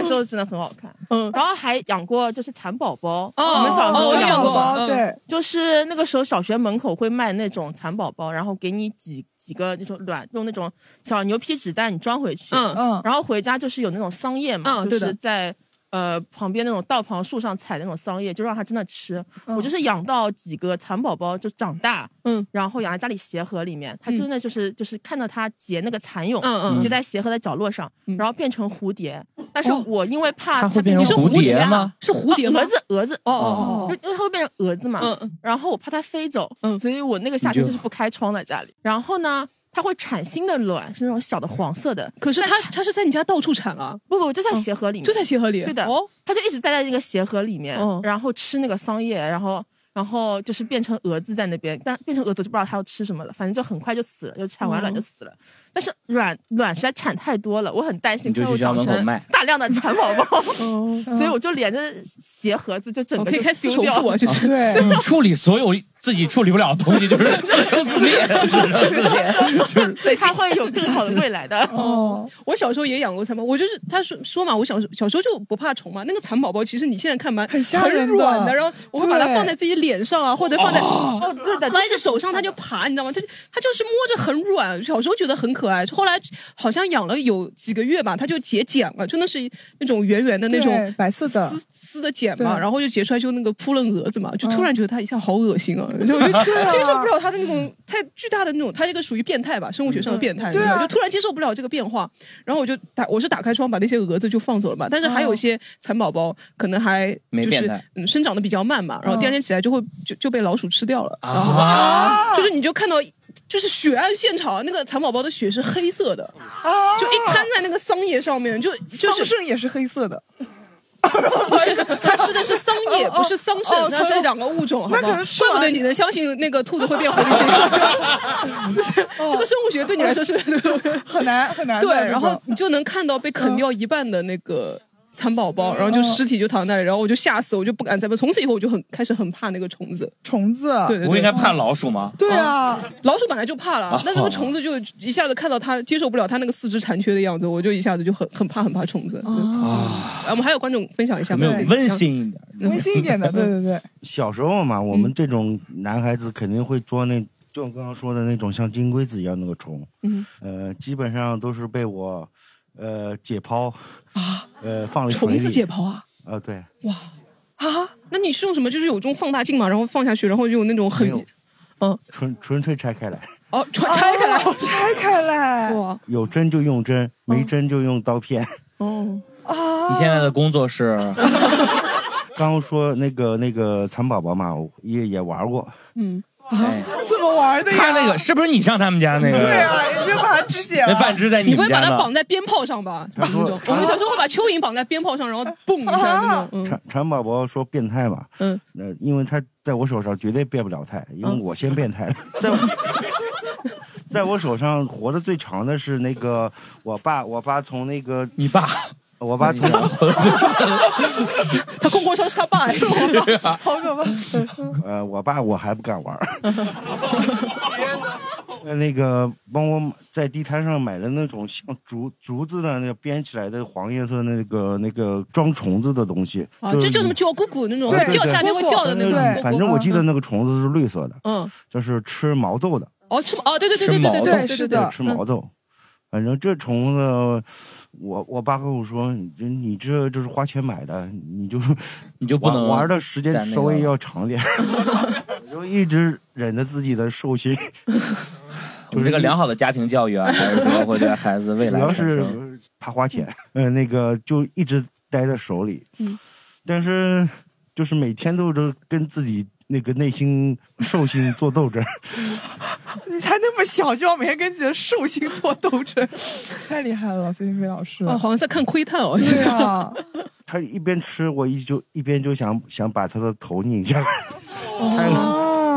它飞起来的时候真的很好看。嗯。然后还养过就是蚕宝宝，哦我们小时哦候养过对，就是那个时候小学门口会卖那种蚕宝宝，然后给你几几个那种卵，用那种小牛皮纸袋你装回去，嗯。嗯，然后回家就是有那种桑叶嘛，就是在呃旁边那种道旁树上采的那种桑叶，就让它真的吃。嗯。我就是养到几个蚕宝宝就长大，嗯，然后养在家里鞋盒里面，它真的就是、就是看到它结那个蚕蛹，嗯嗯就在鞋盒的角落上，嗯。然后变成蝴蝶。但是我因为怕它会变成蝴蝶啊吗？是蝴蝶吗？蛾？子，蛾子，哦哦哦。因为它会变成蛾子嘛，嗯嗯。然后我怕它飞走，嗯。所以我那个夏天就是不开窗在家里。然后呢，它会产新的卵，是那种小的黄色的，可是它它是在你家到处产啊，不不就在鞋盒里面，就在鞋盒里。对的哦，它就一直待在那个鞋盒里面，嗯然后吃那个桑叶，然后。然后就是变成蛾子在那边，但变成蛾子就不知道它要吃什么了，反正就很快就死了，就产完卵就死了。但是卵卵实在产太多了，我很担心就去它会长成校门口卖大量的蚕宝宝，哦，所以我就连着鞋盒子就整个就我可以开私丢掉仇富啊，就是。对，你处理所有自己处理不了的东西，就是 自生自灭，自生自灭，就是它会有更好的未来的。哦，我小时候也养过蚕宝宝，我就是他说说嘛，我小时小时候就不怕虫嘛。那个蚕宝宝其实你现在看蛮很吓人的很软的，然后我会把它放在自己脸上啊，或者放在哦，对的，放在手上，它就爬，你知道吗？就它就是摸着很软，小时候觉得很可爱，后来好像养了有几个月吧，它就结茧了，真的是那种圆圆的那种白色的丝丝的茧嘛，然后就结出来就那个扑棱蛾子嘛，就突然觉得它一下好恶心啊，就就对啊接受不了它的那种太巨大的那种，它这个属于变态吧，生物学上的变态，对啊。你知道就突然接受不了这个变化，然后我就打我是打开窗把那些蛾子就放走了嘛，但是还有一些蚕宝宝可能还就是没变嗯生长的比较慢嘛，然后第二天起来就会就就被老鼠吃掉了，然后啊，就是你就看到。就是血案现场，那个蚕宝宝的血是黑色的，啊，就一摊在那个桑叶上面，就就是桑葚也是黑色的，不是它吃的是桑叶，不是桑葚哦，那是两个物种，好不好那可能？怪不得你能相信那个兔子会变狐狸精，就是这个生物学对你来说是很难很难的。对，然后你就能看到被啃掉一半的那个蚕宝宝，然后就尸体就躺那里，然后我就吓死，我就不敢再问。从此以后我就很开始很怕那个虫子。虫子，对对对，我应该怕老鼠吗？对啊，老鼠本来就怕了，那那个虫子就一下子看到它接受不了它那个四肢残缺的样子，我就一下子就很很怕很怕虫子。对啊，我们还有观众分享一下没有？温馨一点？温馨一点的，对对对，小时候嘛，我们这种男孩子肯定会捉那就我刚刚说的那种像金龟子一样那个虫，嗯，呃，基本上都是被我呃解剖啊，呃放在水里虫子解剖啊？呃，对，哇啊？那你是用什么？就是有这种放大镜嘛，然后放下去，然后就有那种很嗯纯纯粹拆开来，哦拆拆开来，拆开来哇有针就用针，没针就用刀片。哦啊！你现在的工作是？刚 刚说那个那个蚕宝宝嘛，我也也玩过，嗯哎，怎么玩的呀？他那个是不是你上他们家那个？对啊，你就把它肢解那了。半只在你不会把它？绑在鞭炮上吧？我们小时候会把蚯蚓绑在鞭炮上，然后蹦一下那种。嗯蚕蚕宝宝说变态嘛，嗯，那因为他在我手上绝对变不了态，因为嗯我先变态了。在我在我手上活得最长的是那个我爸，我爸从那个你爸，我爸从小，他供货商是他爸，是我，好可怕。呃，我爸我还不敢玩。儿，那个帮我在地摊上买的那种像竹竹子的那个编起来的黄颜色那个那个装虫子的东西，啊，这叫什么叫咕咕那种，叫下就会叫的那种。对，反正我记得那个虫子是绿色的，嗯，就是吃毛豆的。哦，吃哦，对对对对对对，是的，吃毛豆。反正这虫子，我我爸跟我说，你这你这就是花钱买的，你就你就不能玩玩的时间稍微要长点，我就一直忍着自己的兽心，就是这个良好的家庭教育啊，还是说会对孩子未来主要是怕花钱，嗯、那个就一直待在手里，嗯。但是就是每天都是跟自己那个内心兽性做斗争，你才那么小，就要每天跟自己的兽性做斗争，太厉害了，孙云飞老师。哦，好像在看窥探哦。对啊，他一边吃，我一就一边就想想把他的头拧下来，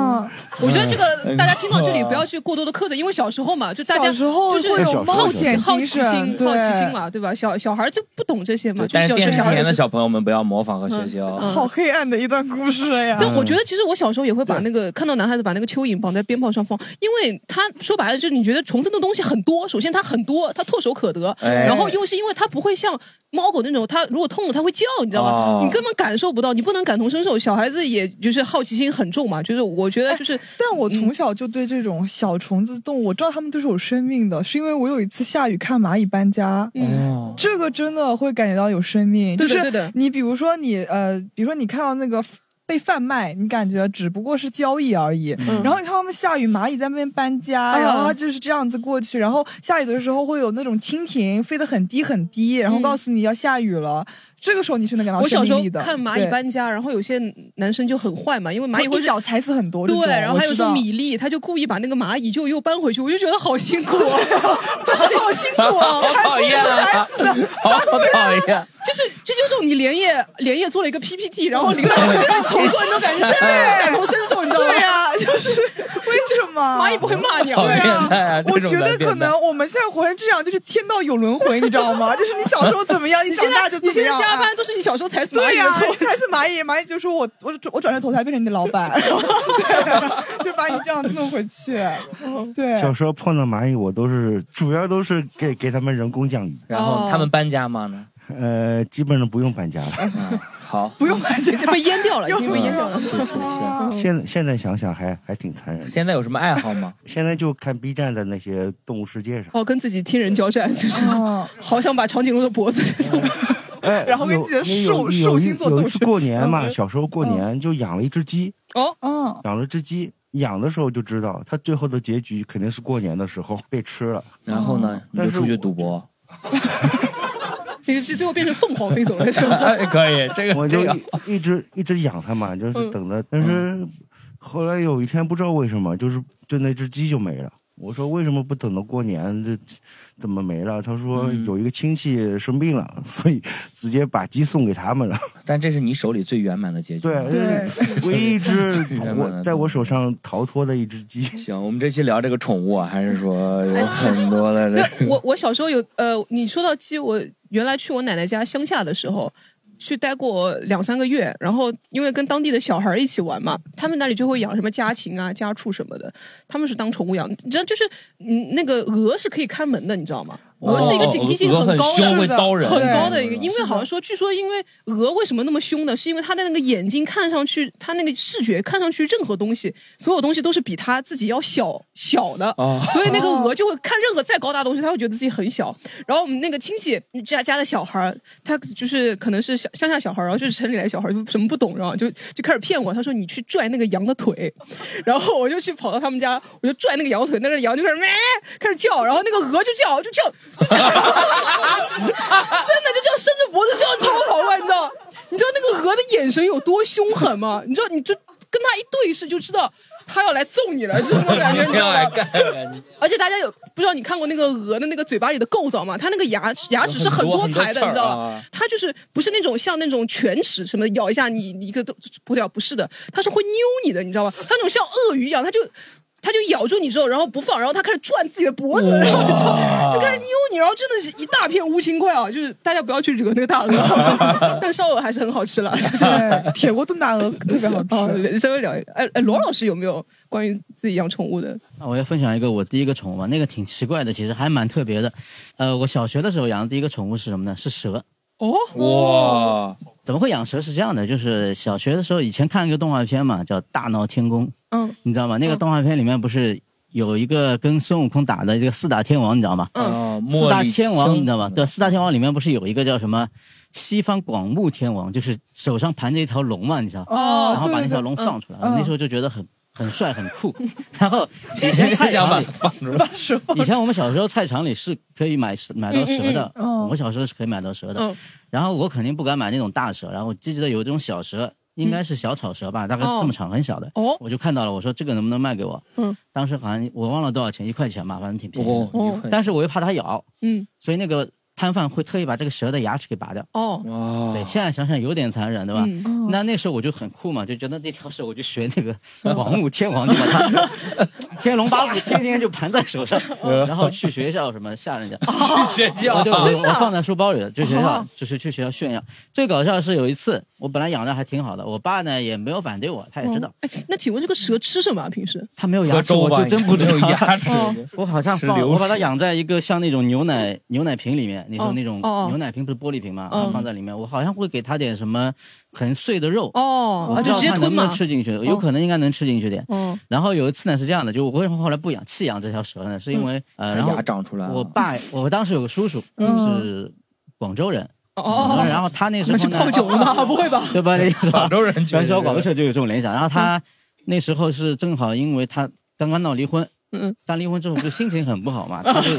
啊，我觉得这个大家听到这里不要去过多的苛责，因为小时候嘛，就大家小时候就是会有冒险好奇心、好奇心嘛，对吧？小小孩就不懂这些嘛，就但是小电视前的小朋友们不要模仿和学习哦。好黑暗的一段故事呀。对，我觉得其实我小时候也会把那个看到男孩子把那个蚯蚓绑在鞭炮上放，因为他说白了就是你觉得虫子的东西很多，首先它很多，它唾手可得，哎然后又是因为它不会像猫狗那种，它如果痛了它会叫，你知道吗？哦你根本感受不到，你不能感同身受。小孩子也就是好奇心很重嘛，就是我觉得就是但我从小就对这种小虫子动物，我知道它们都是有生命的，是因为我有一次下雨看蚂蚁搬家。哦，这个真的会感觉到有生命，对的就是对的你比如说你呃，比如说你看到那个被贩卖，你感觉只不过是交易而已。嗯然后你看他们下雨，蚂蚁在那边搬家，嗯然后它就是这样子过去。然后下雨的时候会有那种蜻蜓飞得很低很低，然后告诉你要下雨了。这个时候你是能感到我小时候生命力的。看蚂蚁搬家，然后有些男生就很坏嘛，因为蚂蚁会脚踩死很多。对，然后还有说米粒，他就故意把那个蚂蚁就又搬回去，我就觉得好辛苦哦，就是好辛苦啊，好讨厌啊！好讨厌！就是这就是你连夜连夜做了一个 PPT，然后领导回去让你重做，那种感觉，甚至感同身受，你知道吗？对呀、就是为什么蚂蚁不会骂你对啊。态啊！我觉得可能我们现在活成这样，就是天道有轮回，你知道吗？就是你小时候怎么样，你长大就你现在怎么样啊。下班都是你小时候踩死蚂对呀、蚁的错你。才是蚂蚁，蚂蚁就说我我我转身投胎变成你的老板，然 后对，就把你这样弄回去。对，小时候碰到蚂蚁，我都是主要都是给给他们人工降雨，然后他们搬家吗？呢？呃，基本上不用搬家了。嗯，好，不用搬家被淹掉了，已经被淹掉了。是是是。现现在想想还还挺残忍的。现在有什么爱好吗？现在就看 B 站的那些动物世界上，哦，跟自己天人交战，就是哦好想把长颈鹿的脖子。哎，然后跟有自己的有兽有一兽心做斗有一次过年嘛，嗯小时候过年就养了一只鸡，哦，嗯，养了只鸡，养的时候就知道，它最后的结局肯定是过年的时候被吃了。然后呢？你但就是出去赌博？这个是最后变成凤凰飞走了，是吧？哎，可以，这个我就这个一一直一直养它嘛，就是嗯等着。但是后来有一天不知道为什么，就是就那只鸡就没了。我说为什么不等到过年？这怎么没了？他说嗯有一个亲戚生病了，所以直接把鸡送给他们了。但这是你手里最圆满的结局。对，对，唯一一只我在我手上逃脱的一只鸡。行，我们这期聊这个宠物啊，还是说 有很多的这对我，我小时候有呃，你说到鸡，我原来去我奶奶家乡下的时候，去待过两三个月，然后因为跟当地的小孩一起玩嘛，他们那里就会养什么家禽啊、家畜什么的，他们是当宠物养。你知道，就是嗯，那个鹅是可以看门的，你知道吗？鹅是一个警惕性很高凶，的。会刀人，很高的一个，因为好像说，据说因为鹅为什么那么凶呢？是因为它的那个眼睛看上去，它那个视觉看上去任何东西，所有东西都是比它自己要小小的，哦所以那个鹅就会看任何再高大的东西，它会觉得自己很小。然后我们那个亲戚家家的小孩儿，他就是可能是乡乡下小孩儿，然后就是城里来小孩儿，就什么不懂，然后就就开始骗我，他说你去拽那个羊的腿，然后我就去跑到他们家，我就拽那个羊腿，那个羊就开始咩开始叫，然后那个鹅就叫就叫就叫，真的就这样伸着脖子这样朝我跑过来，你知道？你知道那个鹅的眼神有多凶狠吗？你知道你就跟它一对视就知道。它要来揍你了，就是那种感觉，你知道吗？而且大家有不知道你看过那个鹅的那个嘴巴里的构造吗？它那个牙齿牙齿是很多排的，你知道吗啊？它就是不是那种像那种犬齿什么的咬一下你你一个都不掉，不是的，它是会扭你的，你知道吗？它那种像鳄鱼一样，它就。它就咬住你之后，然后不放，然后它开始转自己的脖子，然后就就开始扭你，然后真的是一大片乌青块啊！就是大家不要去惹那个大鹅，但烧鹅还是很好吃了，就是，铁锅炖大鹅特别好哦吃。稍微聊一，哎哎，罗老师有没有关于自己养宠物的？那我要分享一个我第一个宠物吧，那个挺奇怪的，其实还蛮特别的。呃，我小学的时候养的第一个宠物是什么呢？是蛇。哦，哇，怎么会养蛇？是这样的，就是小学的时候以前看一个动画片嘛，叫《大闹天宫》，嗯你知道吗？那个动画片里面不是有一个跟孙悟空打的这个四大天王，你知道吗？嗯，四大天王，你知道道吗？对，四大天王里面不是有一个叫什么西方广目天王，就是手上盘着一条龙嘛，你知道？哦然后把那条龙放出来，嗯那时候就觉得很很帅很酷。然后以前菜场里 以前我们小时候菜场里是可以买蛇买到蛇的，嗯嗯嗯我小时候是可以买到蛇的。嗯。然后我肯定不敢买那种大蛇，然后我记得有这种小蛇，应该是小草蛇吧，大概这么长，很小的。哦。我就看到了，我说这个能不能卖给我？嗯，当时好像我忘了多少钱，一块钱吧，反正挺便宜但是我又怕它咬，嗯，所以那个摊贩会特意把这个蛇的牙齿给拔掉。哦，哇对，，现在想想有点残忍，对吧？嗯那那时候我就很酷嘛，就觉得那条蛇我就学那个王母天王，就把它 天龙八部天天就盘在手上，然后去学校什么吓人家。去学校我就我我放在书包里了，去学校哦就是去学校炫耀。最搞笑的是有一次，我本来养的还挺好的，我爸呢也没有反对我，他也知道哎，那请问这个蛇吃什么啊？平时？它没有牙齿，我就真不知道牙齿，哦我好像放，我把它养在一个像那种牛奶牛奶瓶里面，你说那种牛奶瓶不是玻璃瓶吗？嗯然后放在里面，我好像会给他点什么很碎的肉，哦，啊，我不知就道它能不直接吞嘛。能吃进去，有可能应该能吃进去点。哦，然后有一次呢是这样的，就我为什么后来不养弃养这条蛇呢？是因为呃，然后牙长出来了，我爸，我当时有个叔叔 是广州人，哦，然后他那时候呢泡酒了吗？不会吧？对吧？那个广州人虽然说广州社社就有这种联想，然后他那时候是正好因为他刚刚闹离婚，嗯，刚离婚之后不是心情很不好嘛，他就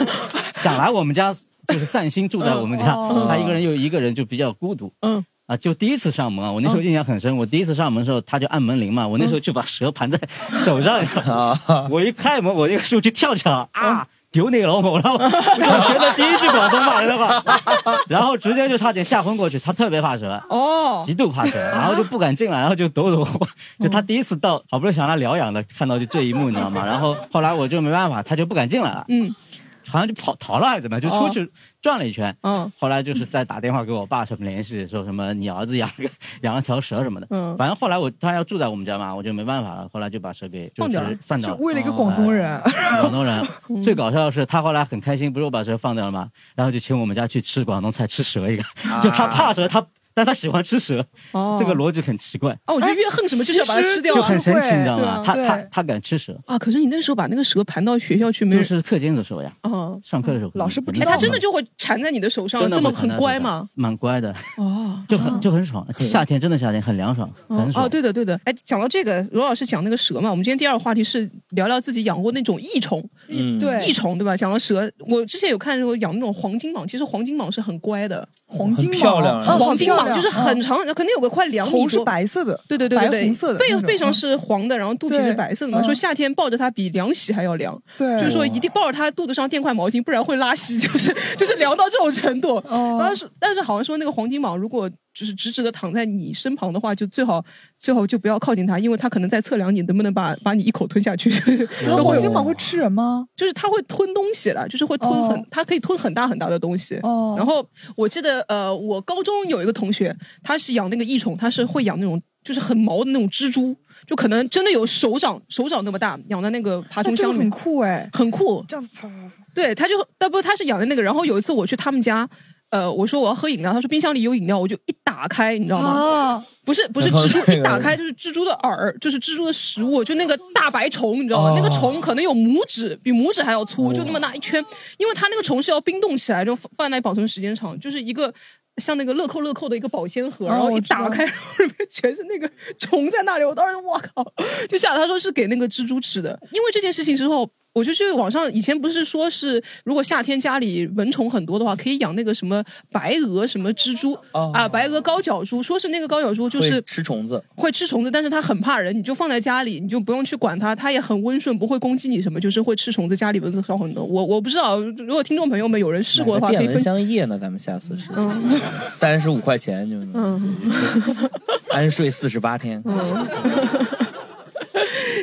想来我们家就是散心，住在我们家，哦他一个人又一个人就比较孤独，嗯。啊，就第一次上门啊，我那时候印象很深。我第一次上门的时候，他就按门铃嘛，我那时候就把蛇盘在手上，啊，我一开门，我那个叔就跳起来啊，丢你老母！然后我就学的第一句广东话，知道吧？然后直接就差点吓昏过去。他特别怕蛇，哦，极度怕蛇，然后就不敢进来，然后就抖抖。就他第一次到，好不容易想来疗养的，看到就这一幕，你知道吗？然后后来我就没办法，他就不敢进来了，嗯好像就跑逃了还是怎么样，就出去转了一圈。嗯后来就是再打电话给我爸什么联系，说什么你儿子养个养了条蛇什么的。嗯，反正后来我他要住在我们家嘛，我就没办法了，后来就把蛇给就放掉了是放掉了。就为了一个广东人，广东人 最搞笑的是，他后来很开心，不是我把蛇放掉了嘛？然后就请我们家去吃广东菜，吃蛇一个。就他怕蛇，他但他喜欢吃蛇，哦，这个逻辑很奇怪，哦，我觉得越恨什么就是要把它吃掉就啊很神奇，你知道吗？他他他敢吃蛇，啊！可是你那时候把那个蛇盘到学校去，没有就是课间的时候呀，哦，上课的时候哎，老师不知道他真的就会缠在你的手上，这么很乖吗？？蛮乖的，哦，就很就很爽。夏天真的夏天很凉爽，很爽。哦，对的对的。哎，讲到这个，罗老师讲那个蛇嘛，我们今天第二个话题是聊聊自己养过那种异虫，嗯，对异虫对吧？讲到蛇，我之前有看说养那种黄金蟒，其实黄金蟒是很乖的，黄金蟒漂亮啊黄金蟒就是很嗯长，肯定有个快两米头是。白色的，对对对对红色的背背上是黄的，然后肚皮是白色的嘛。嗯说夏天抱着它比凉席还要凉，对，就是说一定抱着它肚子上垫块毛巾，不然会拉稀，就是就是凉到这种程度。哦然后是，但是好像说那个黄金蟒如果就是直直的躺在你身旁的话，就最好最好就不要靠近它，因为它可能在测量你能不能把把你一口吞下去。然后黄都会有金蟒会吃人吗？就是它会吞东西了，就是会吞很，哦它可以吞很大很大的东西。哦，然后我记得，呃，我高中有一个同学，他是养那个益虫，他是会养那种就是很毛的那种蜘蛛，就可能真的有手掌手掌那么大，养在那个爬虫箱里很，酷哎，很酷。这样子啪，对，他就但不他是养的那个，然后有一次我去他们家。呃，我说我要喝饮料，他说冰箱里有饮料，我就一打开，你知道吗？啊，不是不是蜘蛛，一打开就是蜘蛛的饵，就是蜘蛛的食物，就那个大白虫，你知道吗？哦那个虫可能有拇指，比拇指还要粗，就那么大一圈，因为它那个虫是要冰冻起来，就放在那保存时间长，就是一个。像那个乐扣乐扣的一个保鲜盒，哦然后一打开，然后里面全是那个虫在那里，我当时我靠，就吓得他说是给那个蜘蛛吃的。因为这件事情之后，我就去网上以前不是说是如果夏天家里蚊虫很多的话，可以养那个什么白鹅什么蜘蛛、哦啊，白鹅高脚蛛，说是那个高脚蛛就是吃虫子，会吃虫子，但是它很怕人，你就放在家里，你就不用去管它，它也很温顺，不会攻击你什么，就是会吃虫子，家里蚊子少很多。我我不知道，如果听众朋友们有人试过的话，买个电蚊可以分。香液呢，咱们下次试试，三十五块钱就，嗯，安睡四十八天，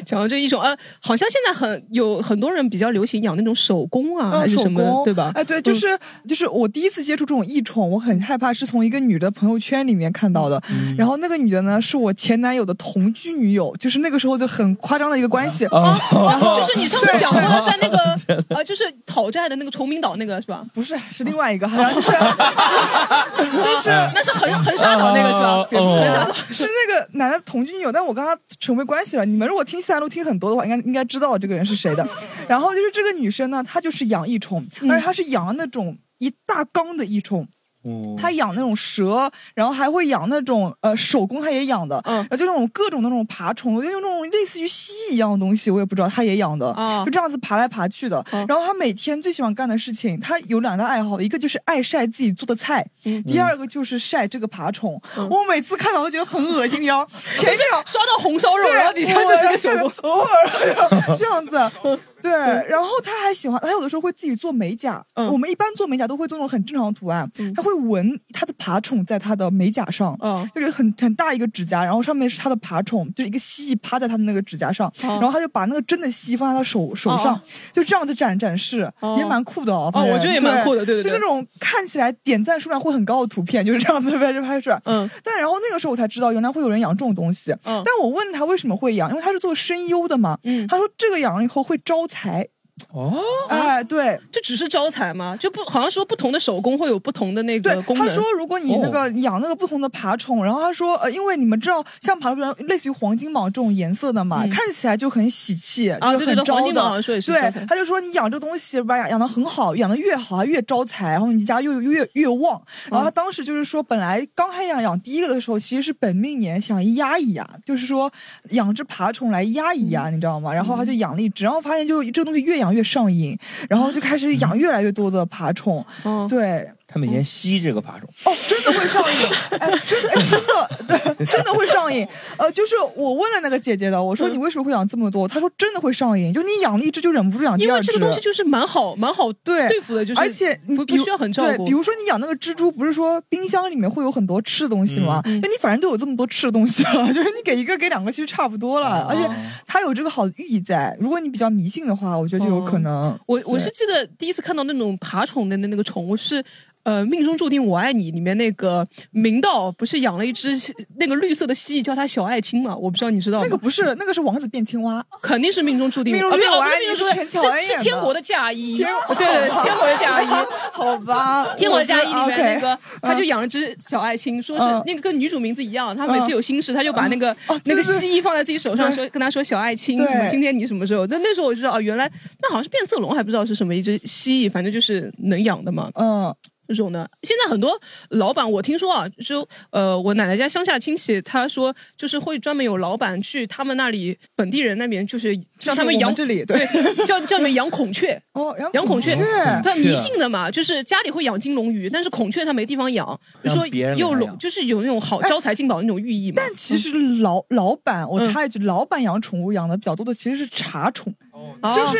讲到这一种，呃，好像现在很有很多人比较流行养那种手工啊，嗯还是什么的手工，对吧？哎，对，就是、就是我第一次接触这种异宠，我很害怕，是从一个女的朋友圈里面看到的。嗯然后那个女的呢，是我前男友的同居女友，就是那个时候就很夸张的一个关系。啊，然后就是你上次讲过的，在那个呃，就是讨债的那个崇明岛那个是吧？不是，是另外一个，好像就是就是那是横横沙岛那个是吧？对哦横沙岛是那个男的同居女友，但我跟他成为关系了。你们如果听西南路听很多的话，应该应该知道这个人是谁的。然后就是这个女生呢，她就是养异宠，嗯而且她是养那种一大缸的异宠。哦她养那种蛇，然后还会养那种呃手工，他也养的，嗯然后就那种各种那种爬虫，就那种类似于蜥蜴一样的东西，我也不知道，他也养的，啊就这样子爬来爬去的。嗯然后他每天最喜欢干的事情，他有两大爱好，一个就是爱晒自己做的菜，嗯第二个就是晒这个爬虫。我每次看到都觉得很恶心，你知道吗？就是前两刷到红烧肉，然后底下就是个手工。偶尔这样子。对，然后他还喜欢，他有的时候会自己做美甲。嗯我们一般做美甲都会做那种很正常的图案，他会纹他的爬宠在他的美甲上，嗯就是很很大一个指甲，然后上面是他的爬宠，就是一个蜥蜴趴在他的那个指甲上，然后他就把那个真的蜥蜴放在他手手上哦，就这样子展展示，哦也蛮酷的哦。哦我觉得也蛮酷的对对对就是那种看起来点赞数量会很高的图片，就是这样子拍拍出来。嗯但然后那个时候我才知道，原来会有人养这种东西。嗯但我问他为什么会养，因为他是做声优的嘛。嗯他说这个养了以后会招才哦，哎，对。这只是招财吗？就不好像说不同的手工会有不同的那个，功能。他说，如果你那个养那个不同的爬虫，然后他说，呃，因为你们知道，像爬虫类似于黄金蟒这种颜色的嘛，嗯看起来就很喜气，就是很招的黄金蟒好像说也是对，他就说你养这东西吧，养养的很好，养的越好，它越招财，然后你家又越越旺。然后他当时就是说，本来刚开始养养第一个的时候，其实是本命年想压一压，就是说养只爬虫来压一压，你知道吗？然后他就养了一只，然后发现就这个东西越养越上瘾，然后就开始养越来越多的爬虫。嗯对，他每天吸这个爬虫，哦，真的会上瘾，哎，真的，哎，真的，对，真的会上瘾。呃，就是我问了那个姐姐的，我说嗯你为什么会养这么多？她说真的会上瘾，就你养了一只就忍不住养第二只因为。这个东西就是蛮好蛮好对对付的，就是而且你不不需要很照顾对，顾。比如说你养那个蜘蛛，不是说冰箱里面会有很多吃的东西吗？嗯那你反正都有这么多吃的东西了，就是你给一个给两个其实差不多了，而且它有这个好寓意在。如果你比较迷信的话，我觉得就有可能。我我是记得第一次看到那种爬虫的那那个宠物是。呃，命中注定我爱你里面那个明道不是养了一只那个绿色的蜥蜴，叫它小爱青嘛？我不知道你知道吗？那个不是，那个是王子变青蛙。肯定是命中注定。命中注定是是是天国的嫁衣。对对对，是天国的嫁衣。好吧，天国的嫁衣里面那个他就养了只小爱青，说是嗯那个跟女主名字一样，他每次有心事，他就把那个哦那个蜥蜴放在自己手上，说跟他说小爱青，今天你什么时候？那那时候我就知道，哦，原来那好像是变色龙，还不知道是什么一只蜥蜴，反正就是能养的嘛。嗯，这种的，现在很多老板，我听说啊，就是呃，我奶奶家乡下亲戚，他说就是会专门有老板去他们那里本地人那边，就是让他们养这里对。对，叫叫你们养孔雀。哦，养养孔雀，他迷信的嘛，就是家里会养金龙鱼，但是孔雀它没地方养，就说又龙，就是有那种好招财进宝的那种寓意嘛。但其实老老板，我嗯。插一句，老板养宠物养的比较多的其实是茶宠，哦就是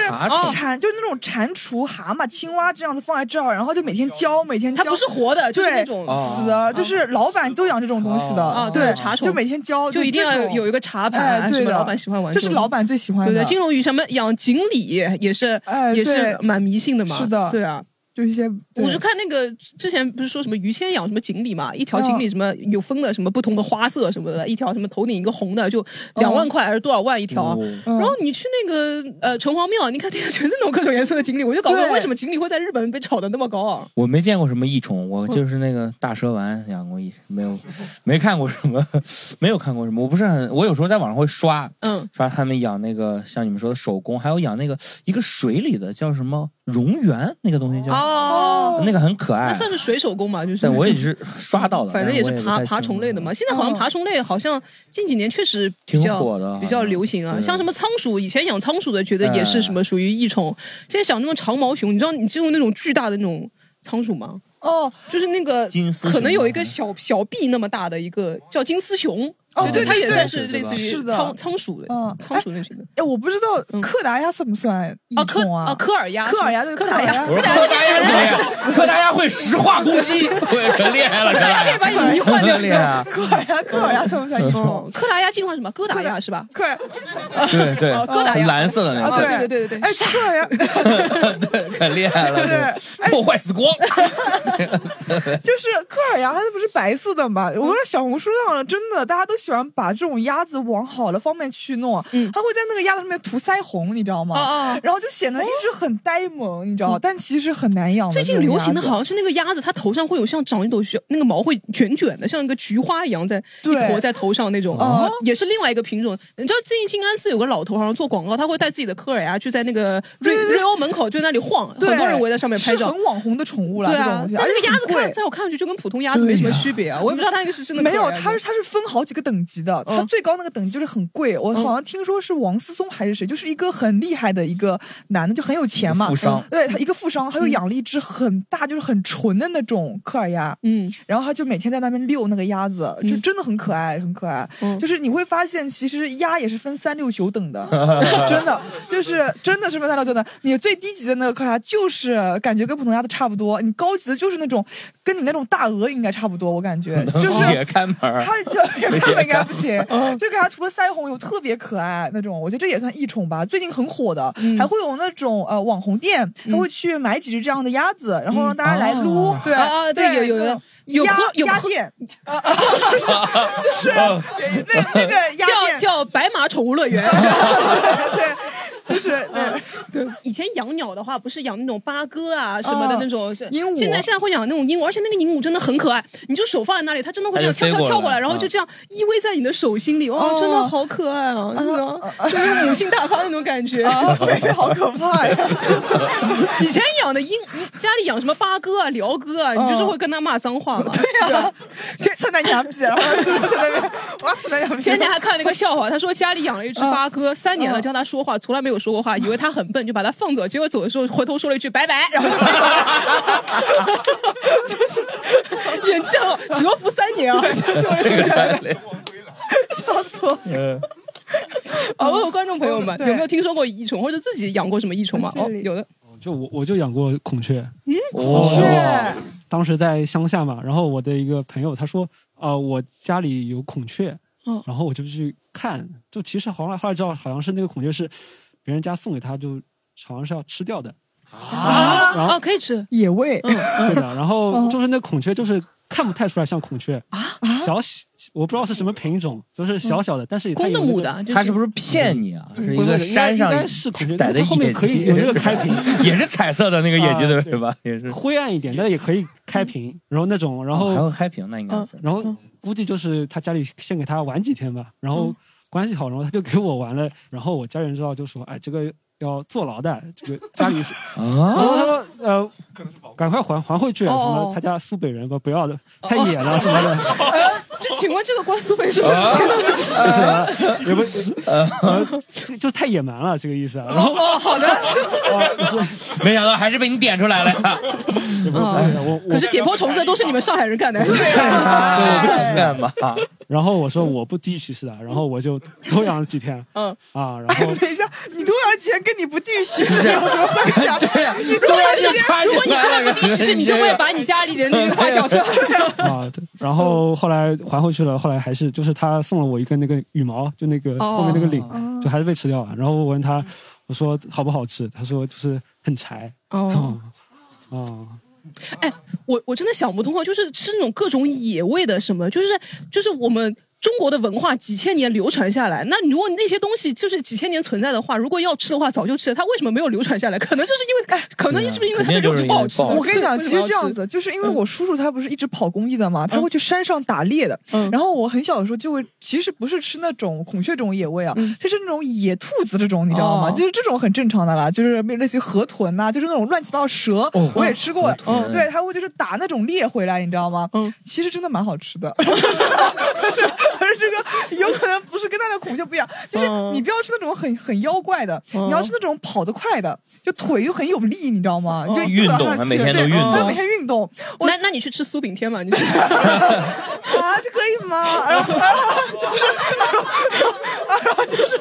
蟾，就是那种蟾蜍、蛤蟆、青蛙这样子放在这儿，然后就每天教，每天浇。它不是活的，就是那种哦死的，就是老板都养这种东西的啊对对茶虫就每天教，就一定要有有一个茶哎盘，对的什么老板喜欢玩这是老板最喜欢的。对对，金龙鱼什么养锦鲤也是哎也是蛮迷信的嘛。是的对啊。就一些。我是看那个之前不是说什么于谦养什么锦鲤嘛，一条锦鲤什么有分的什么不同的花色什么的，一条什么头顶一个红的就两万块还是多少万一条然后你去那个呃城隍庙，你看地上全是那种各种颜色的锦鲤，我就搞不懂为什么锦鲤会在日本被炒的那么高啊？我没见过什么异宠，我就是那个大蛇丸养过一，没有，没看过什么，没有看过什么。我不是很，我有时候在网上会刷，嗯，刷他们养那个像你们说的手工，还有养那个一个水里的叫什么蝾螈，那个东西叫，哦，那个很可爱那。算是水手工嘛，就是但我也是刷到的，反正也是爬爬虫类的嘛。现在好像爬虫类好像近几年确实比挺较火的比较流行啊。像什么仓鼠，以前养仓鼠的觉得也是什么属于异宠，现在想那种长毛熊，你知道你见过那种巨大的那种仓鼠吗？哦，就是那个金丝熊可能有一个小小臂那么大的一个叫金丝熊。哦对它也算是类似于是的仓仓鼠的嗯仓鼠类型的。哎，我不知道柯达鸭算不算异啊，科宠啊？啊科尔鸭，科尔鸭对柯尔鸭，科尔鸭柯达鸭怎么样？柯达鸭会石化攻击，会可厉害了，柯达可以把你迷幻掉厉害啊！柯尔鸭，柯尔鸭算不算异宠？哦，柯达鸭进化什么？哥达鸭是吧？柯尔对对哦柯达鸭蓝色的那啊，个，对对对对对哎，柯尔鸭，对，可厉害了，对破坏死光。就是科尔鸭，它不是白色的嘛？我说小红书上真的，大家都喜欢把这种鸭子往好的方面去弄，嗯他会在那个鸭子上面涂腮红，你知道吗？啊啊然后就显得一直很呆萌，你知道？但其实很难养。最近流行的好像是那个鸭子，它头上会有像长一朵雪，那个毛会卷卷的，像一个菊花一样在一对坨在头上那种，哦也是另外一个品种。你知道最近静安寺有个老头好像做广告，他会带自己的科尔鸭去在那个瑞瑞欧门口就在那里晃，对很多人围在上面拍照是很。网红的宠物了，对啊那个鸭子看在我看上去就跟普通鸭子没什么区别啊，我也不知道它那个是真的没有，它是它是分好几个等级的，它嗯最高那个等级就是很贵。我好像听说是王思聪还是谁，就是一个很厉害的一个男的，就很有钱嘛，富商嗯对他一个富商，他就养了一只很大，就是很纯的那种科尔鸭，嗯，然后他就每天在那边遛那个鸭子，就真的很可爱，很可爱。嗯就是你会发现，其实鸭也是分三六九等的，真的就是真的是分三六九等。你最低级的那个科尔鸭就是感觉跟普通鸭子差不多，你高级的就是那种跟你那种大鹅应该差不多，我感觉 就是。也开门儿，它就 应该 不行，就给它涂了腮红有，特别可爱那种。我觉得这也算异宠吧，最近很火的，还会有那种呃网红店，他会去买几只这样的鸭子，然后让大家来撸，对啊啊对有有有鸭鸭店，就是那那个鸭叫店，叫白马宠物乐园。对，就是 对。以前养鸟的话，不是养那种八哥啊什么的那种鹦鹉现在现在会养那种鹦鹉，而且那个鹦鹉真的很可爱，你就手放在那里，它真的会这样跳跳跳过来，然后嗯就这样依偎在你的手心里，哇，哦真的好可爱啊，真的，就是母性大发那种感觉。啊，菲菲好可怕呀！以前养的鹦，你家里养什么八哥啊、鹩哥啊，你就是会跟他骂脏话嘛。对呀啊，就蹭他羊皮，然后就在那边哇蹭他羊皮。前天还看了一个笑话，他说家里养了一只八哥，三年了，教他说话，从来没有说过话，以为他很笨，就把他放走，结果走的时候回头说了一句拜拜，然后就 就是演技好，蛰伏三年啊，就就会说出来。笑死我！嗯，啊，问问观众朋友们，有没有听说过异虫，或者自己养过什么异虫吗？哦，有的。就我我就养过孔雀，哦，对，当时在乡下嘛，然后我的一个朋友他说，啊、我家里有孔雀，嗯然后我就去看，就其实后来后来知道，好像是那个孔雀是别人家送给他，就好像是要吃掉的，啊？然后啊，可以吃。野味。嗯对的，然后就是那孔雀就是看不太出来像孔雀啊，小我不知道是什么品种，就是小小的，但是公的母的，就是他是不是骗你啊？是一个山上应该是孔雀后面可以有那个开屏，也是彩色的那个野鸡啊对对吧？也是，灰暗一点，但是也可以开屏，然后那种，然后哦还会开屏，那应该是。然后估计就是他家里先给他玩几天吧，然后关系好，然后他就给我玩了，然后我家人知道就说，哎，这个要坐牢的，这个家里是，然啊，后他说，呃，赶快还还回去，什哦么他家苏北人吧，不要的，太野了 什么的，呃，就请问这个关苏北什么事情呢？就是啊 也不，呃，就 就太野蛮了这个意思啊，然后哦，好的。没想到还是被你点出来了。可是解剖虫子都是你们上海人干的。对，我不干嘛？然后我说我不地域歧视的，然后我就多养了几天，嗯啊，然哎，后等一下，你多少钱跟你不地域歧视有什么关系啊？对呀，你如果多你如果你真 的不地区，你就会把你家里人那句话讲出来。啊，对，然后后来还回去了，后来还是就是他送了我一根那个羽毛，就那个哦后面那个领，就还是被吃掉了。然后我问他，我说好不好吃？他说就是很柴。哦，啊，哎，我我真的想不通啊，就是吃那种各种野味的什么，就是就是我们。中国的文化几千年流传下来，那如果那些东西就是几千年存在的话，如果要吃的话，早就吃了。它为什么没有流传下来？可能就是因为，可能是不是因为它的肉就不好吃？我跟你讲，其实这样子，就是因为我叔叔他不是一直跑公益的嘛，他会去山上打猎的。然后我很小的时候就会，其实不是吃那种孔雀这种野味啊，就是那种野兔子这种，你知道吗？就是这种很正常的啦，就是类似于河豚呐，就是那种乱七八糟蛇，我也吃过。对，他会就是打那种猎回来，你知道吗？嗯，其实真的蛮好吃的。而这个有可能不是跟他的孔雀不一样，就是你不要吃那种很很妖怪的，你要吃那种跑得快的，就腿又很有力，你知道吗？就运动，他每天都运动，每天运动。那那你去吃苏炳添嘛？你去 啊，这可以吗？然后然后 就是，然后就是。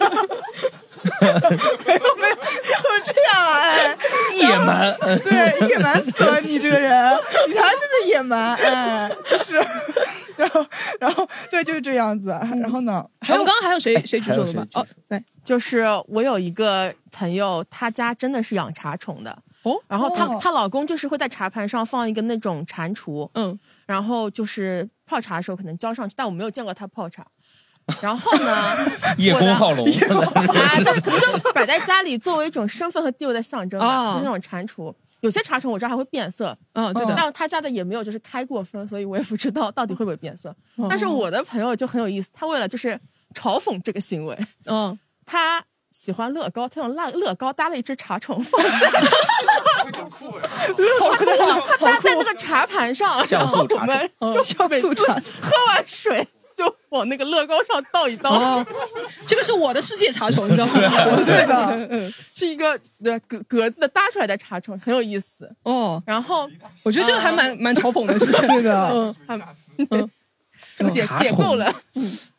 没有没有，你怎么这样啊？哎，野蛮，对，野蛮死了你这个人，你才就是野蛮，哎，就是，然后然后对，就是这样子。然后呢？还有刚刚还有谁谁举手的吗？哦，对，就是我有一个朋友，他家真的是养茶虫的哦。然后她她老公就是会在茶盘上放一个那种蟾蜍，嗯，然后就是泡茶的时候可能浇上去，但我没有见过他泡茶。然后呢？叶公好龙啊，就是 可能就摆在家里作为一种身份和地位的象征吧。就是那种蟾蜍，有些茶虫我知道还会变色，嗯，对的。但他家的也没有就是开过分，所以我也不知道到底会不会变色。但是我的朋友就很有意思，他为了就是嘲讽这个行为，嗯，他喜欢乐高，他用乐乐高搭了一只茶虫放在，他搭在那个茶盘上，然后我们就每次喝完水。就往那个乐高上倒一倒，这个是我的世界茶虫，你知道吗？对的，是一个格格子的搭出来的茶虫，很有意思哦。然后我觉得这个还蛮蛮嘲讽的，是不是？对的，嗯，解解构了。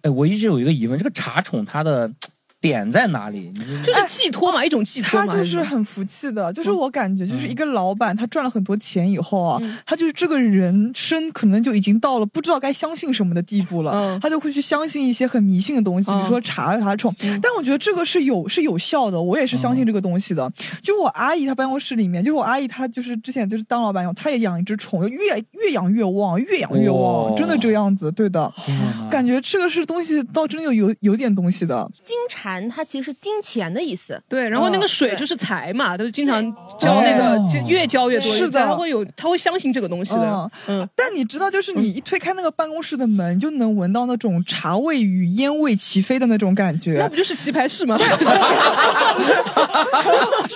哎，我一直有一个疑问，这个茶宠它的。点在哪里？就是寄托嘛，一种寄托嘛。他就是很服气的，就是我感觉，就是一个老板，他赚了很多钱以后啊，他就是这个人生可能就已经到了不知道该相信什么的地步了，他就会去相信一些很迷信的东西，比如说查查虫。但我觉得这个是有是有效的，我也是相信这个东西的。就我阿姨她办公室里面，就是我阿姨她就是之前就是当老板用，她也养一只虫，越越养越旺，越养越旺，真的这样子，对的。感觉这个是东西，倒真的有有有点东西的。金蝉。它其实是金钱的意思，对。然后那个水就是财嘛，都经常浇那个，就越浇越多。是的，他会有，他会相信这个东西的。嗯。但你知道，就是你一推开那个办公室的门，就能闻到那种茶味与烟味齐飞的那种感觉。那不就是棋牌室吗？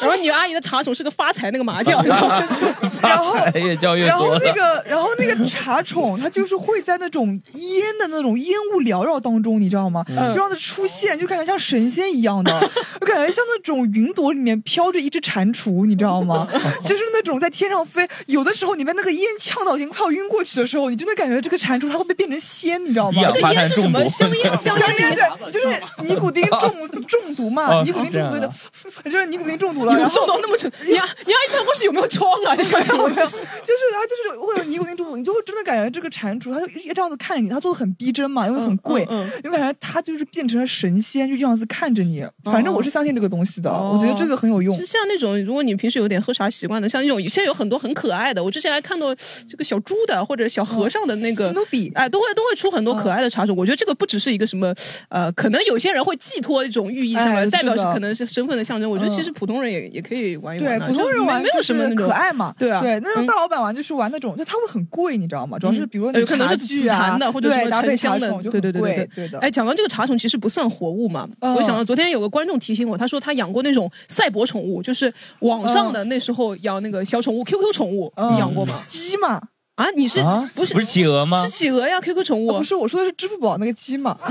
然后你阿姨的茶宠是个发财那个麻将，然后越浇越多。然后那个，然后那个茶宠，它就是会在那种烟的那种烟雾缭绕当中，你知道吗？就让它出现，就感觉像神。神仙一样的，我感觉像那种云朵里面飘着一只蟾蜍，你知道吗？就是那种在天上飞，有的时候你被那个烟呛到已经快要晕过去的时候，你真的感觉这个蟾蜍它会被变成仙，你知道吗？这个烟是什么？香烟，香烟，对，就是尼古丁中中毒嘛，尼古丁中毒的，就是尼古丁中毒了，中毒那么沉。你你阿姨办公室有没有窗啊？就想想，就是它就是会有尼古丁中毒，你就会真的感觉这个蟾蜍，它就这样子看着你，它做的很逼真嘛，因为很贵，你感觉它就是变成了神仙，就这样子。看着你，反正我是相信这个东西的，我觉得这个很有用。是像那种，如果你平时有点喝茶习惯的，像那种现在有很多很可爱的，我之前还看到这个小猪的或者小和尚的那个，哎，都会都会出很多可爱的茶种。我觉得这个不只是一个什么，呃，可能有些人会寄托一种寓意，上来，代表是可能是身份的象征。我觉得其实普通人也也可以玩一玩。对，普通人玩没有什么可爱嘛。对啊，对，那种大老板玩就是玩那种，就他会很贵，你知道吗？主要是比如有可能是紫檀的或者什么沉香的，对对对对对的。哎，讲到这个茶虫，其实不算活物嘛。我想到昨天有个。观众提醒我，他说他养过那种赛博宠物，就是网上的那时候养那个小宠物 QQ 宠物，你养过吗？鸡嘛？啊，你是不是不是企鹅吗？是企鹅呀，QQ 宠物不是，我说的是支付宝那个鸡嘛。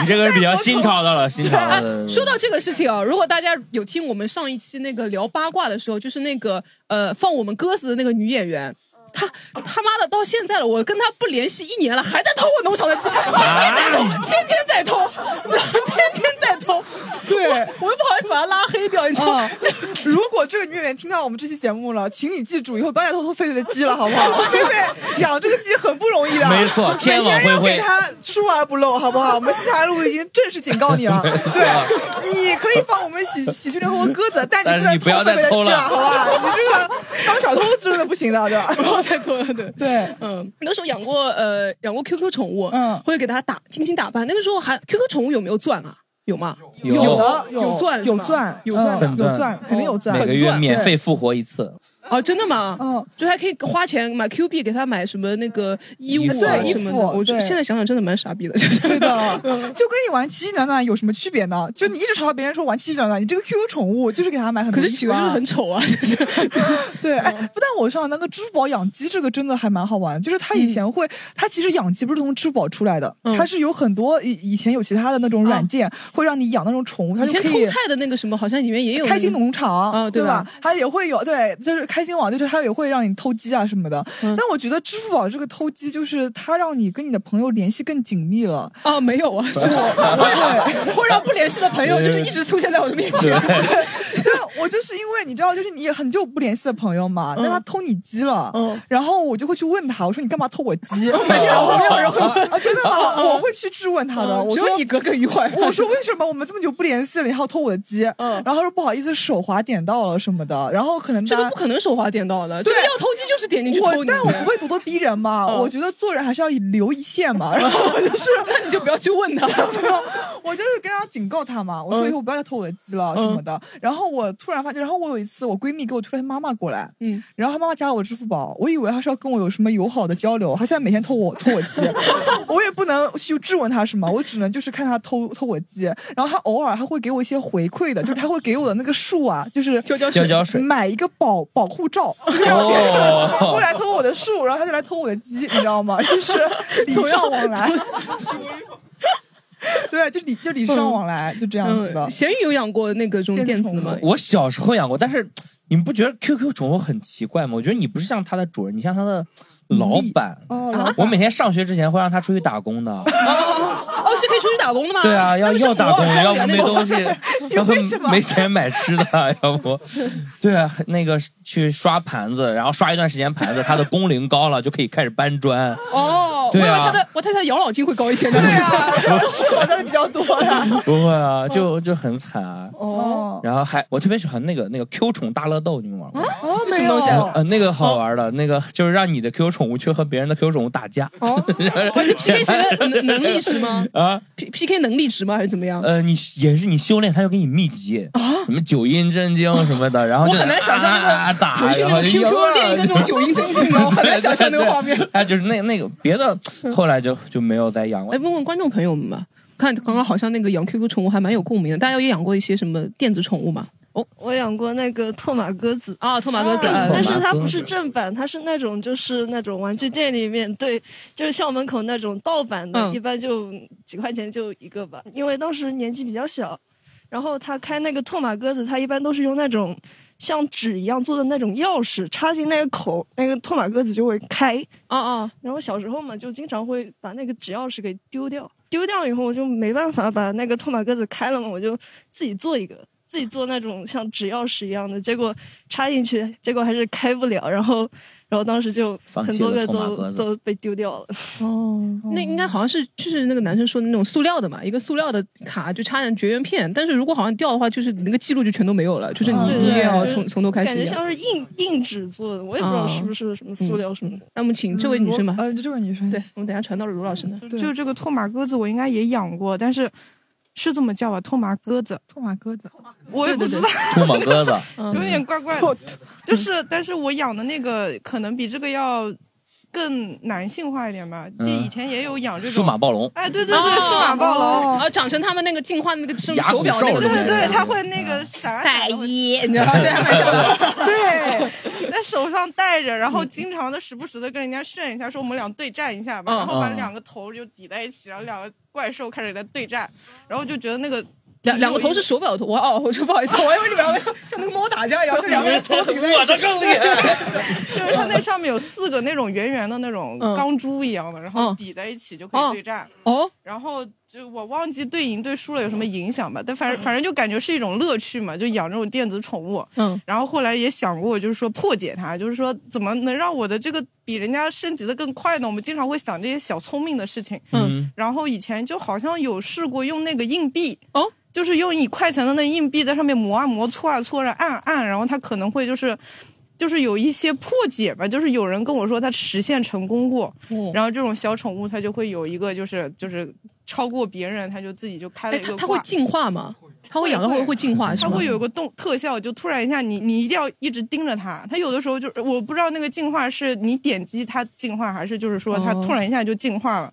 你这个是比较新潮的了，新潮的。说到这个事情啊，如果大家有听我们上一期那个聊八卦的时候，就是那个呃放我们鸽子的那个女演员。他他妈的到现在了，我跟他不联系一年了，还在偷我农场的鸡，天天在偷，天天在偷，天天偷。对，对，我又不好意思把他拉黑掉，你知道吗？如果这个女演员听到我们这期节目了，请你记住，以后不要再偷偷狒狒的鸡了，好不好？狒狒养这个鸡很不容易的，没错天天要恢恢给它疏而不漏，好不好？我们西塔路已经正式警告你了，对，你可以放我们喜喜剧联合国鸽子，但你 你不要再偷狒狒的鸡偷了好吧？你这个当小偷真的不行的，对吧？不要再偷了，对对，嗯，那时候养过呃养过 QQ 宠物，嗯，会给它打精心打扮。那个时候还 QQ 宠物有没有钻啊？有吗？有有钻有钻有钻嗯有钻，肯定有钻，每个月免费复活一次。哦，真的吗？嗯，就还可以花钱买 Q 币给他买什么那个衣物啊对什么的。衣服我就对现在想想真的蛮傻逼的，就 是对的，就跟你玩奇迹暖暖有什么区别呢？就你一直嘲笑别人说玩奇迹暖暖，你这个 QQ 宠物就是给他买很多可是企鹅就是很丑啊，就是 对，哎，不但我上那个支付宝养鸡，这个真的还蛮好玩。就是他以前会，他其实养鸡不是从支付宝出来的，嗯它是有很多以以前有其他的那种软件会让你养那种宠物，他以前就可以偷菜的那个什么，好像里面也有开心农场，啊，对吧？？它也会有，对，就是开心网，就是它也会让你偷鸡啊什么的。嗯但我觉得支付宝这个偷鸡，就是它让你跟你的朋友联系更紧密了。啊，没有啊，是对会让不联系的朋友就是一直出现在我的面前。对，我就是因为你知道，就是你很久不联系的朋友嘛，那他偷你鸡了，嗯然后我就会去问他，我说你干嘛偷我鸡？没有没有人会问啊，真的吗？我会去质问他的，我说你耿耿于怀。我说为什么我们这么久不联系了，你还要偷我的鸡？嗯然后他说不好意思，手滑点到了什么的，然后可能这个不可能手滑点到的，这对个要偷鸡就是点进去我偷你。但我不会咄咄逼人嘛，嗯我觉得做人还是要留一线嘛。然后就是，那你就不要去问他。我就是跟他警告他嘛，我说以后不要再偷我的鸡了什么的。然后我突然发现，然后我有一次我闺蜜给我推了她妈妈过来，嗯，然后她妈妈加了我支付宝，我以为她是要跟我有什么友好的交流，她现在每天偷我偷我鸡，我也不能去质问她什么，我只能就是看她偷偷我鸡，然后她偶尔还会给我一些回馈的，就是她会给我的那个数啊，就是水买一个保保护罩，就是要哦过来偷我的树，然后他就来偷我的鸡，你知道吗？就是礼尚往来。对，就礼就礼尚往来，就这样子的嗯，。咸鱼有养过那个这种电子的吗？我小时候养过，但是你们不觉得 QQ 宠物很奇怪吗？我觉得你不是像它的主人，你像它的老板。哦，我每天上学之前会让他出去打工的。哦哦，是可以出去打工的吗？对啊，要要打工，要不没东西，要不没钱买吃的，要不，对啊，那个去刷盘子，然后刷一段时间盘子，他的工龄高了，就可以开始搬砖。哦，对啊他的我太太养老金会高一些呢。对啊，是我的比较多呀。不会啊，就就很惨啊。哦然后还我特别喜欢那个那个 Q 宠大乐斗，你们玩过吗？什么东西。呃，那个好玩的，那个就是让你的 QQ 宠物去和别人的 QQ 宠物打架。哦，我是 PK 谁的能能力值吗啊，？P P K 能力值吗？还是怎么样？呃，你也是你修炼，他就给你秘籍什么九阴真经什么的，然后就我很难想象那啊打，个腾讯那个 QQ 练一个那种九阴真经的，我 很难想象那个画面。哎就是那那个别的，后来就就没有再养了哎，。问问观众朋友们吧，看刚刚好像那个养 QQ 宠物还蛮有共鸣的，大家有养过一些什么电子宠物吗？哦。我养过那个拓马鸽子。啊，拓马鸽子，但是它不是正版，它是那种就是那种玩具店里面对，就是校门口那种盗版的，嗯。一般就几块钱就一个吧。因为当时年纪比较小，然后他开那个拓马鸽子，他一般都是用那种像纸一样做的那种钥匙插进那个口，那个拓马鸽子就会开。啊啊，然后小时候嘛，就经常会把那个纸钥匙给丢掉，丢掉以后我就没办法把那个拓马鸽子开了嘛，我就自己做一个，自己做那种像纸钥匙一样的，结果插进去，结果还是开不了，然后，然后当时就很多个都都被丢掉了。哦，那应该好像是就是那个男生说的那种塑料的嘛，一个塑料的卡就插上绝缘片，但是如果好像掉的话，就是你那个记录就全都没有了，就是你对你也要就是从从头开始。感觉像是硬硬纸做的，我也不知道是不是什么塑料什么的。那我们请这位女生吧，呃，这位女生，对，我们等下传到了卢老师那。对就这个拓马鸽子，我应该也养过，但是是这么叫吧？拓麻鸽子，拓麻鸽子，我也不知道，兔麻鸽子，有点怪怪的。就是，但是我养的那个可能比这个要更男性化一点吧。就以前也有养这种数码暴龙，哎，对对对，数码暴龙。啊，长成他们那个进化的那个手牙骨手表那个对对，他会那个闪太闪的，一，你知道吗？对，在手上戴着，然后经常的时不时的跟人家炫一下，说我们俩对战一下吧，嗯。然后把嗯两个头就抵在一起，然后两个怪兽开始在对战，然后就觉得那个两两个头是手表的头，我哦，我说不好意思，我还以为你们两个像像那个猫打架一样，就两个人头顶 在一起。我的更厉害，就是它那上面有四个那种圆圆的那种嗯。钢珠一样的，然后抵在一起就可以对战。哦，然后就我忘记对赢对输了有什么影响吧，但反正反正就感觉是一种乐趣嘛，就养这种电子宠物。嗯，然后后来也想过，就是说破解它，就是说怎么能让我的这个比人家升级的更快呢？我们经常会想这些小聪明的事情。嗯，然后以前就好像有试过用那个硬币哦。就是用一块钱的那硬币在上面磨啊磨、搓啊搓，然后按啊按，然后它可能会就是，就是有一些破解吧。就是有人跟我说他实现成功过，哦然后这种小宠物它就会有一个就是就是超过别人，它就自己就开了哎，一个挂。它它会进化吗？它会养到会会进化是吗？它会有一个动特效，就突然一下你你一定要一直盯着它。它有的时候就我不知道那个进化是你点击它进化，还是就是说它哦突然一下就进化了。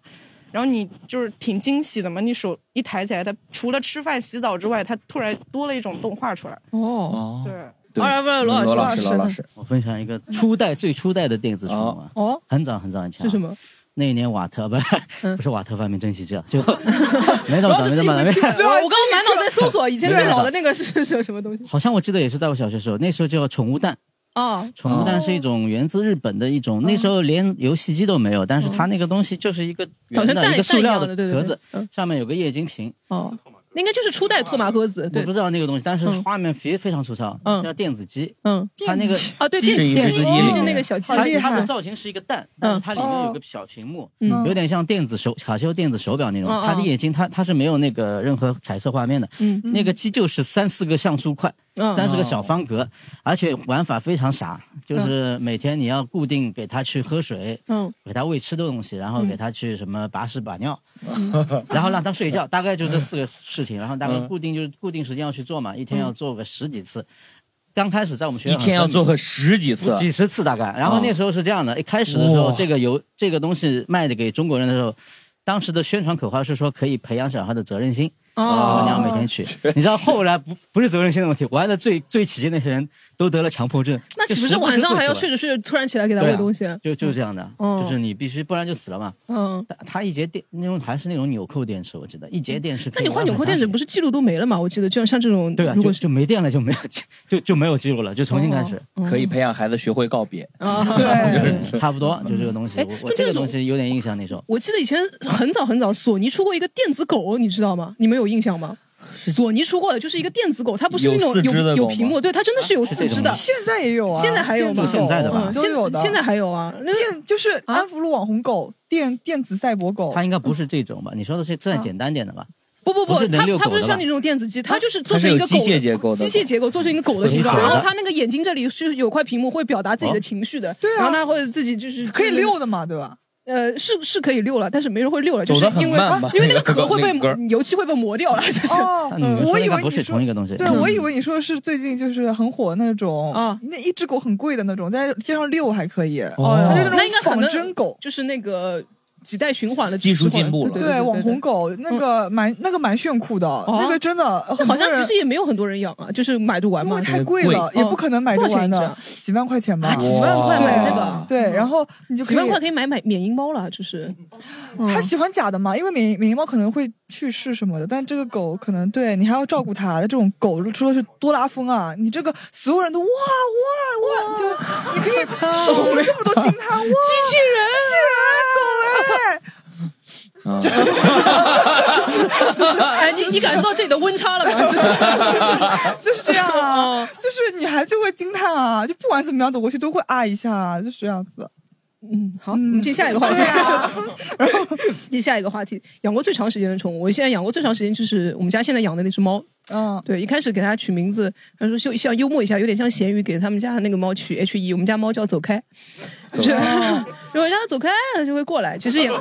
然后你就是挺惊喜的嘛，你手一抬起来，它除了吃饭、洗澡之外，它突然多了一种动画出来。哦，对，当然不是罗老师，罗老师师，罗老师，我分享一个初代最初代的电子宠物啊，哦，很早很早以前啊，是什么？那一年瓦特不是 不是瓦特发明蒸汽机了，就 没那罗么早，没怎么早，老师自己会没我，刚刚满脑子在搜索以前最老的那个是是什么东西？好像我记得也是在我小学时候，那时候叫宠物蛋。哦，宠物蛋是一种源自日本的一种，那时候连游戏机都没有，但是它那个东西就是一个圆的长成蛋一个塑料的对对对壳子，上面有个液晶屏。哦，那应该就是初代拓马鸽子，对。我不，知道那个东西，但是画面非非常粗糙，叫电子鸡。嗯，它那个啊，对，电电子电子机机就那个小鸡，它它的造型是一个蛋，但是它里面有个小屏幕，嗯。有点像电子手卡西欧电子手表那种。嗯嗯。它的眼睛它它是没有那个任何彩色画面的，嗯。那个鸡就是三四个像素块，嗯三十个小方格，而且玩法非常傻，就是每天你要固定给它去喝水，嗯，给它喂吃的东西，然后给它去什么把屎把尿，嗯。然后让它睡觉，大概就这四个事情，然后大概嗯。固定就是固定时间要去做嘛，一天要做个十几次。刚开始在我们学校一天要做个十几次。几十次大概。然后那时候是这样的，一开始的时候，这个油这个东西卖的给中国人的时候，当时的宣传口号是说可以培养小孩的责任心。哦你要每天去。你知道后来不不是责任心的问题，玩的最最起劲那些人都得了强迫症。那岂不是晚上还要睡着睡着突然起来给他喂东西？就就是这样的，嗯就是你必须，不然就死了嘛。嗯，它它一节电那种还是那种纽扣电池，我记得一节电池那你换纽扣电池不是记录都没了吗？我记得就像像这种，对啊，如果就就没电了就没有 就就没有记录了，就重新开始，哦可以培养孩子学会告别。啊，对，差不多就这个东西。哎我我这个就这种东西有点印象那时候。我记得以前很早很早，索尼出过一个电子狗，你知道吗？你们有印象吗？索尼出过的就是一个电子狗，它不是那种有有有屏幕，对，它真的是有四肢的。现在也有啊，现在还有吗？电子狗现在的吧嗯都有的。现在还有啊，那电就是安福路网红狗，电电子赛博狗。它应该不是这种吧？你说的是再简单点的吧？不不不它它不是像你这种电子机，它就是做成一个机械结构的机械结构做成一个狗的形状，然后它那个眼睛这里是有块屏幕会表达自己的情绪的，对啊然后它会自己就是可以溜的嘛，对吧？呃，是是可以溜了，但是没人会溜了，就是因为因为那个壳会被那个油漆会被磨掉了，就是 我以为你说同一个东西。对，嗯我以为你说的是最近就是很火那种啊，那一只狗很贵的那种，在街上遛还可以。哦它就那种那应该可能仿真狗，就是那个几代循环的技术进步了对对网红。狗那个蛮那个蛮炫酷的，那个真的好像其实也没有很多人养啊，就是买得完嘛因为，太贵了，贵也不可能买得多少钱完的一只啊，几万块钱吧啊，，几万块买这个，对，然后你就几万块可以买买缅因猫了，就是。他喜欢假的嘛，因为缅缅因猫可能会去世什么的，但这个狗可能对你还要照顾它。这种狗除了是多拉风啊，你这个所有人都哇哇哇，就你可以收获这么多惊叹，哇！机器人，机器人，狗 哎。你你感受到这里的温差了吗？就是就是这样哦啊，就是女孩就会惊叹啊，就不管怎么样走过去都会啊一下啊，就是这样子。嗯，好，我们进下一个话题。进 下一个话题，养过最长时间的宠物，我现在养过最长时间就是我们家现在养的那只猫。嗯，对，一开始给它取名字，他说像像幽默一下，有点像咸鱼，给他们家那个猫取 H E，我们家猫叫走开，就是 如果让它走开它就会过来，其实也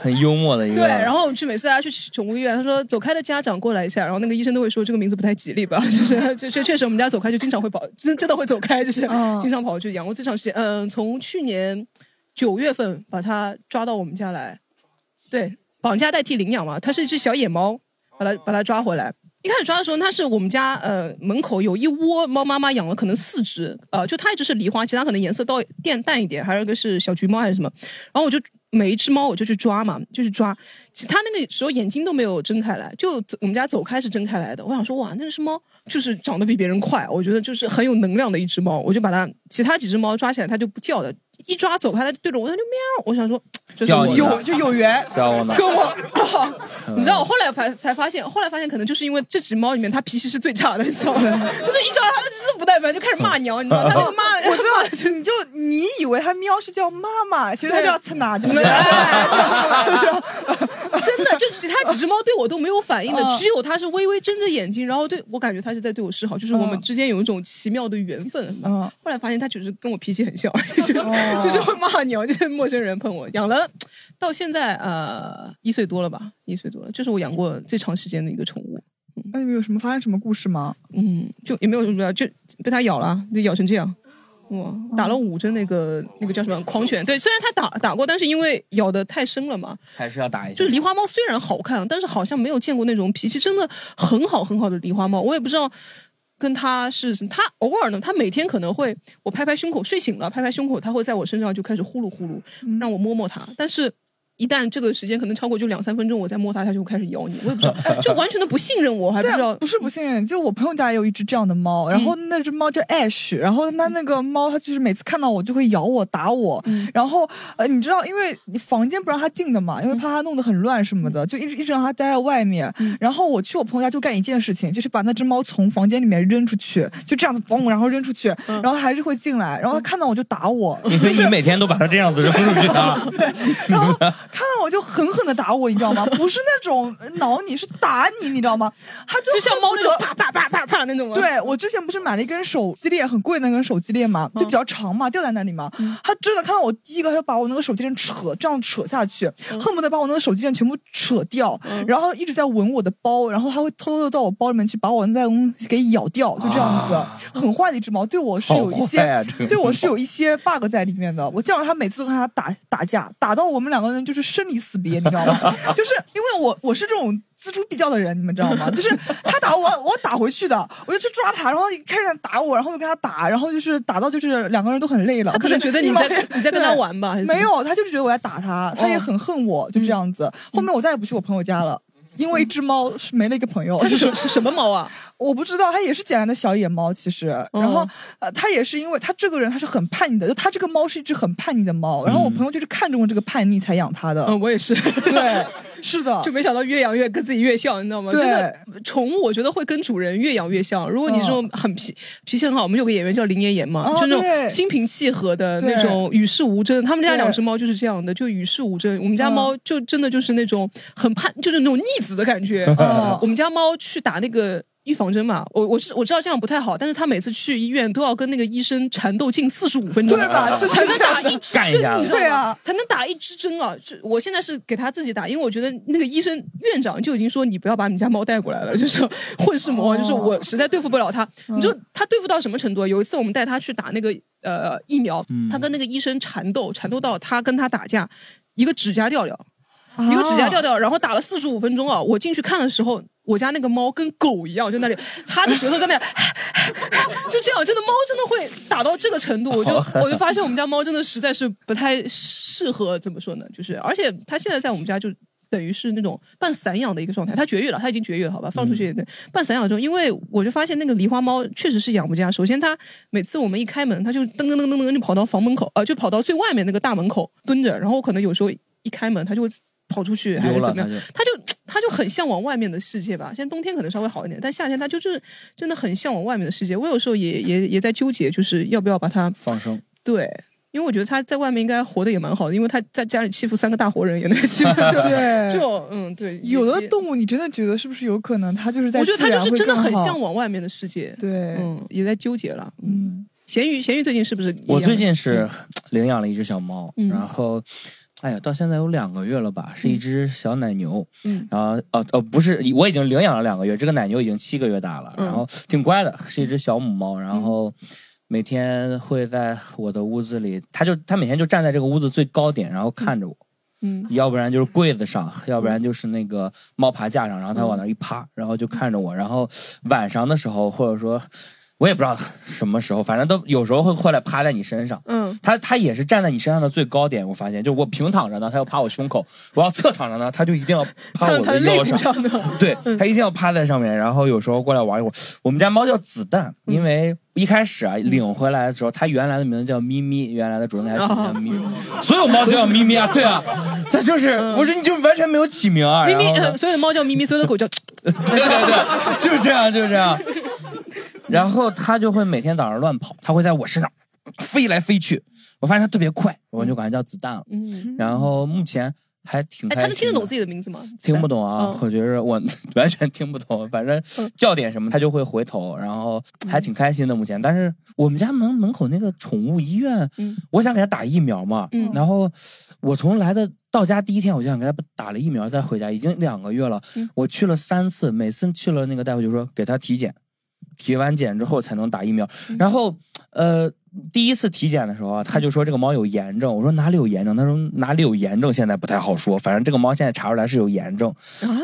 很幽默的一个。对，然后我们去每次大家去宠物医院，他说走开的家长过来一下，然后那个医生都会说这个名字不太吉利吧，就是就确确实我们家走开就经常会跑，真真的会走开，就是嗯经常跑去养。过最长时间，嗯、从去年九月份把它抓到我们家来，对，绑架代替领养嘛，它是一只小野猫，把它把它抓回来。一开始抓的时候，它是我们家呃门口有一窝猫，妈妈养了可能四只，呃，就它一只是狸花，其他可能颜色到淡淡一点，还有一个是小橘猫还是什么。然后我就每一只猫我就去抓嘛，就去抓。其它那个时候眼睛都没有睁开来，就我们家走开是睁开来的。我想说哇，那只猫就是长得比别人快，我觉得就是很有能量的一只猫。我就把它其他几只猫抓起来，它就不叫的。一抓走开，它对着我，它就喵。我想说，就是有就有缘，跟我。你知道我后来才才发现，后来发现可能就是因为这只猫里面它脾气是最差的，你知道吗？就是一抓它就是不耐烦，就开始骂娘，你知道 它那个骂，我知道，就你就你以为它喵是叫妈妈，其实它叫蹭哪，就 没。真的，就其他几只猫对我都没有反应的，只有它是微微睁着眼睛，然后对我感觉它是在对我示好，就是我们之间有一种奇妙的缘分。嗯，后来发现它就是跟我脾气很像，就是会骂你哦，就是陌生人碰我。养了到现在呃一岁多了吧，一岁多了，这是我养过最长时间的一个宠物。那你们有什么发生什么故事吗？嗯，就也没有什么，就被它咬了，就咬成这样。哇，打了五针那个那个叫什么狂犬？对，虽然它打打过，但是因为咬的太深了嘛，还是要打一下。就是狸花猫虽然好看，但是好像没有见过那种脾气真的很好很好的狸花猫。我也不知道跟他是他偶尔呢，他每天可能会我拍拍胸口，睡醒了拍拍胸口，他会在我身上就开始呼噜呼噜，让我摸摸他，但是。一旦这个时间可能超过就两三分钟，我再摸它，它就开始咬你。我也不知道，就完全的不信任我，还不知道。不是不信任，就我朋友家也有一只这样的猫，然后那只猫叫 Ash，然后它那个猫它就是每次看到我就会咬我打我，然后呃你知道，因为你房间不让它进的嘛，因为怕它弄得很乱什么的，就一直一直让它待在外面。然后我去我朋友家就干一件事情，就是把那只猫从房间里面扔出去，就这样子嘣，然后扔出去，然后还是会进来，然后它看到我就打我。因为你每天都把它这样子扔出去啊？对，然后。看到我就狠狠的打我，你知道吗？不是那种挠你，是打你，你知道吗？他就像猫那种啪啪啪啪啪那种。对我之前不是买了一根手机链，很贵那根手机链嘛，就比较长嘛，掉在那里嘛。他真的看到我第一个，他就把我那个手机链扯，这样扯下去，恨不得把我那个手机链全部扯掉，然后一直在闻我的包，然后他会偷偷的到我包里面去把我那东西给咬掉，就这样子，很坏的一只猫，对我是有一些，对我是有一些 bug 在里面的。我见到他每次都跟他打打架，打到我们两个人就是。生离死别，你知道吗？就是因为我我是这种锱铢必较的人，你们知道吗？就是他打我，我打回去的，我就去抓他，然后一开始打我，然后就跟他打，然后就是打到就是两个人都很累了。他可能觉得你在你在跟他玩吧？没有，他就是觉得我在打他，他也很恨我，就这样子。后面我再也不去我朋友家了。因为一只猫是没了一个朋友，它是是什么猫啊？我不知道，它也是捡来的小野猫。其实，然后呃，它也是因为它这个人他是很叛逆的，就它这个猫是一只很叛逆的猫。然后我朋友就是看中了这个叛逆才养它的。嗯，我也是。对，是的。就没想到越养越跟自己越像，你知道吗？真的，宠物我觉得会跟主人越养越像。如果你这种很脾脾气很好，我们有个演员叫林妍妍嘛，就那种心平气和的那种与世无争。他们家两只猫就是这样的，就与世无争。我们家猫就真的就是那种很叛，就是那种逆。子的感觉，我们家猫去打那个预防针嘛，我我是我知道这样不太好，但是他每次去医院都要跟那个医生缠斗近四十五分钟，对吧？才能打一支针，对啊，才能打一支针啊！就我现在是给他自己打，因为我觉得那个医生院长就已经说你不要把你家猫带过来了，就是混世魔王，就是我实在对付不了他。你就他对付到什么程度？有一次我们带他去打那个呃疫苗，他跟那个医生缠斗，缠斗到他跟他打架，一个指甲掉掉。一个指甲掉掉，然后打了四十五分钟啊！我进去看的时候，我家那个猫跟狗一样，就那里，它的舌头在那，就这样，真的猫真的会打到这个程度，我就我就发现我们家猫真的实在是不太适合怎么说呢？就是，而且它现在在我们家就等于是那种半散养的一个状态，它绝育了，它已经绝育了，好吧，放出去也对，半散养中，因为我就发现那个狸花猫确实是养不家。首先，它每次我们一开门，它就噔噔噔噔噔就跑到房门口，呃，就跑到最外面那个大门口蹲着，然后可能有时候一开门，它就会。跑出去还是怎么样？他就他就很向往外面的世界吧。现在冬天可能稍微好一点，但夏天他就是真的很向往外面的世界。我有时候也也也在纠结，就是要不要把它放生。对，因为我觉得他在外面应该活得也蛮好的，因为他在家里欺负三个大活人也能欺负。对，就嗯对。有的动物你真的觉得是不是有可能它就是在？我觉得他就是真的很向往外面的世界。对，嗯，也在纠结了。嗯，咸鱼咸鱼最近是不是？我最近是领养了一只小猫，然后。哎呀，到现在有两个月了吧，是一只小奶牛。嗯，然后哦哦，不是，我已经领养了两个月，这个奶牛已经七个月大了，然后挺乖的，是一只小母猫。然后每天会在我的屋子里，它就它每天就站在这个屋子最高点，然后看着我。嗯，要不然就是柜子上，要不然就是那个猫爬架上，然后它往那一趴，然后就看着我。然后晚上的时候，或者说。我也不知道什么时候，反正都有时候会过来趴在你身上。嗯，它它也是站在你身上的最高点。我发现，就我平躺着呢，它要趴我胸口；我要侧躺着呢，它就一定要趴我的腰上。对，它一定要趴在上面。然后有时候过来玩一会儿。我们家猫叫子弹，因为一开始啊领回来的时候，它原来的名字叫咪咪，原来的主人还起名叫咪咪。所有猫都叫咪咪啊，对啊，它就是我说你就完全没有起名啊。咪咪，所有的猫叫咪咪，所有的狗叫，对对对，就是这样，就是这样。然后它就会每天早上乱跑，它会在我身上飞来飞去。我发现它特别快，我就管它叫子弹了。嗯，然后目前还挺……哎，它能听得懂自己的名字吗？听不懂啊，我觉着我 完全听不懂。反正叫点什么，他就会回头，然后还挺开心的。目前，但是我们家门门口那个宠物医院，我想给它打疫苗嘛。嗯，然后我从来的到家第一天，我就想给它打了疫苗再回家，已经两个月了。我去了三次，每次去了那个大夫就说给他体检。体完检之后才能打疫苗，然后，呃，第一次体检的时候啊，他就说这个猫有炎症。我说哪里有炎症？他说哪里有炎症现在不太好说，反正这个猫现在查出来是有炎症，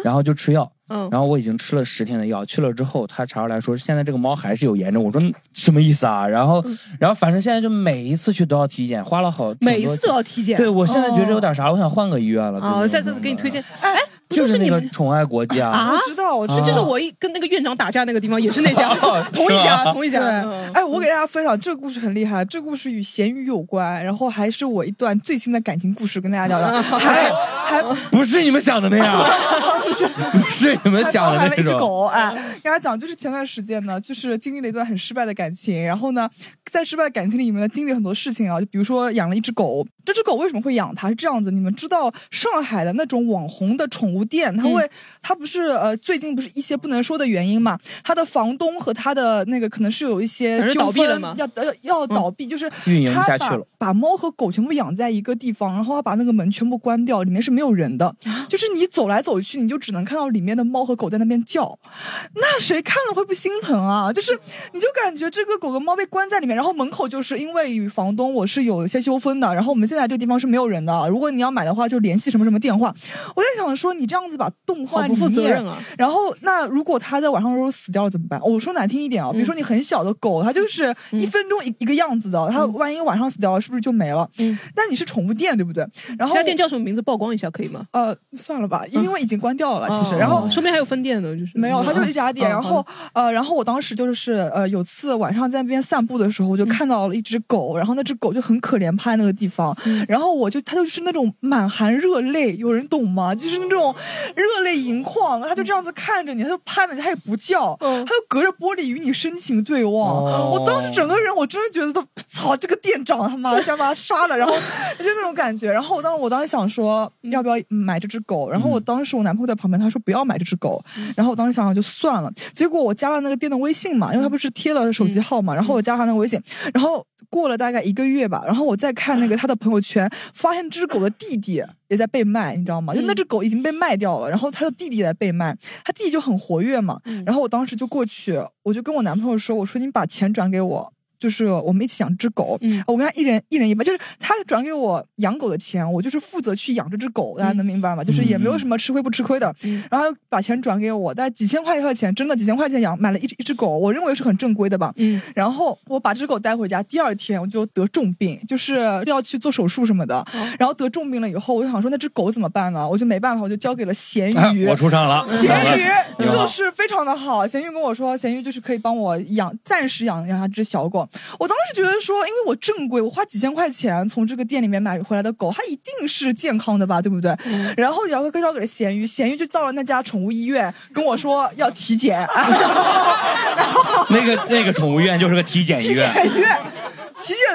然后就吃药。嗯，然后我已经吃了十天的药，去了之后他查出来说现在这个猫还是有炎症。我说什么意思啊？然后，然后反正现在就每一次去都要体检，花了好每一次都要体检。对我现在觉得有点啥，我想换个医院了。哦，下次给你推荐。哎。就是那个宠爱国际啊！我知道，我知道，就是我一跟那个院长打架那个地方也是那家，同一家，同一家。哎，我给大家分享这个故事很厉害，这故事与咸鱼有关，然后还是我一段最新的感情故事跟大家聊聊。还还 不是你们想的那样，不是你们想的那种。一只狗，哎，跟大家讲，就是前段时间呢，就是经历了一段很失败的感情，然后呢，在失败的感情里面呢，经历很多事情啊，就比如说养了一只狗，这只狗为什么会养它？是这样子，你们知道上海的那种网红的宠物。店，它会，它不是呃，最近不是一些不能说的原因嘛？它的房东和他的那个可能是有一些纠纷，要要要倒闭，就是运营不下去了。把猫和狗全部养在一个地方，然后他把那个门全部关掉，里面是没有人的，就是你走来走去，你就只能看到里面的猫和狗在那边叫。那谁看了会不心疼啊？就是你就感觉这个狗跟猫被关在里面，然后门口就是因为与房东我是有一些纠纷的，然后我们现在这个地方是没有人的，如果你要买的话就联系什么什么电话。我在想说你。这样子把动画不负责任啊！然后那如果它在晚上的时候死掉了怎么办？我说难听一点啊，比如说你很小的狗，它就是一分钟一一个样子的，它万一晚上死掉了，是不是就没了？嗯。但你是宠物店对不对？然后这家店叫什么名字？曝光一下可以吗？呃，算了吧，因为已经关掉了。其实，然后说明还有分店呢，就是没有，它就一家店。然后呃，然后我当时就是呃，有次晚上在那边散步的时候，我就看到了一只狗，然后那只狗就很可怜，趴在那个地方。然后我就它就是那种满含热泪，有人懂吗？就是那种热泪。盈眶，它就这样子看着你，它就趴着你，他也不叫，它就隔着玻璃与你深情对望。我当时整个人，我真的觉得他操，这个店长他妈想把他杀了，然后 就那种感觉。然后我当时我当时想说要不要买这只狗，然后我当时我男朋友在旁边，他说不要买这只狗。然后我当时想想就算了。结果我加了那个店的微信嘛，因为他不是贴了手机号嘛，然后我加他那个微信，然后过了大概一个月吧，然后我再看那个他的朋友圈，发现这只狗的弟弟。也在被卖，你知道吗？就那只狗已经被卖掉了，然后他的弟弟在被卖，他弟弟就很活跃嘛。然后我当时就过去，我就跟我男朋友说：“我说你把钱转给我。”就是我们一起养只狗，我跟他一人一人一半，就是他转给我养狗的钱，我就是负责去养这只狗，大家能明白吗？就是也没有什么吃亏不吃亏的。然后把钱转给我，大概几千块钱的钱，真的几千块钱养买了一只一只狗，我认为是很正规的吧。然后我把这只狗带回家，第二天我就得重病，就是要去做手术什么的。然后得重病了以后，我就想说那只狗怎么办呢？我就没办法，我就交给了咸鱼。我出场了，咸鱼就是非常的好。咸鱼跟我说，咸鱼就是可以帮我养，暂时养养这只小狗。我当时觉得说，因为我正规，我花几千块钱从这个店里面买回来的狗，它一定是健康的吧，对不对？然后然后交给了咸鱼，咸鱼就到了那家宠物医院，跟我说要体检。那个那个宠物医院就是个体检医院。体检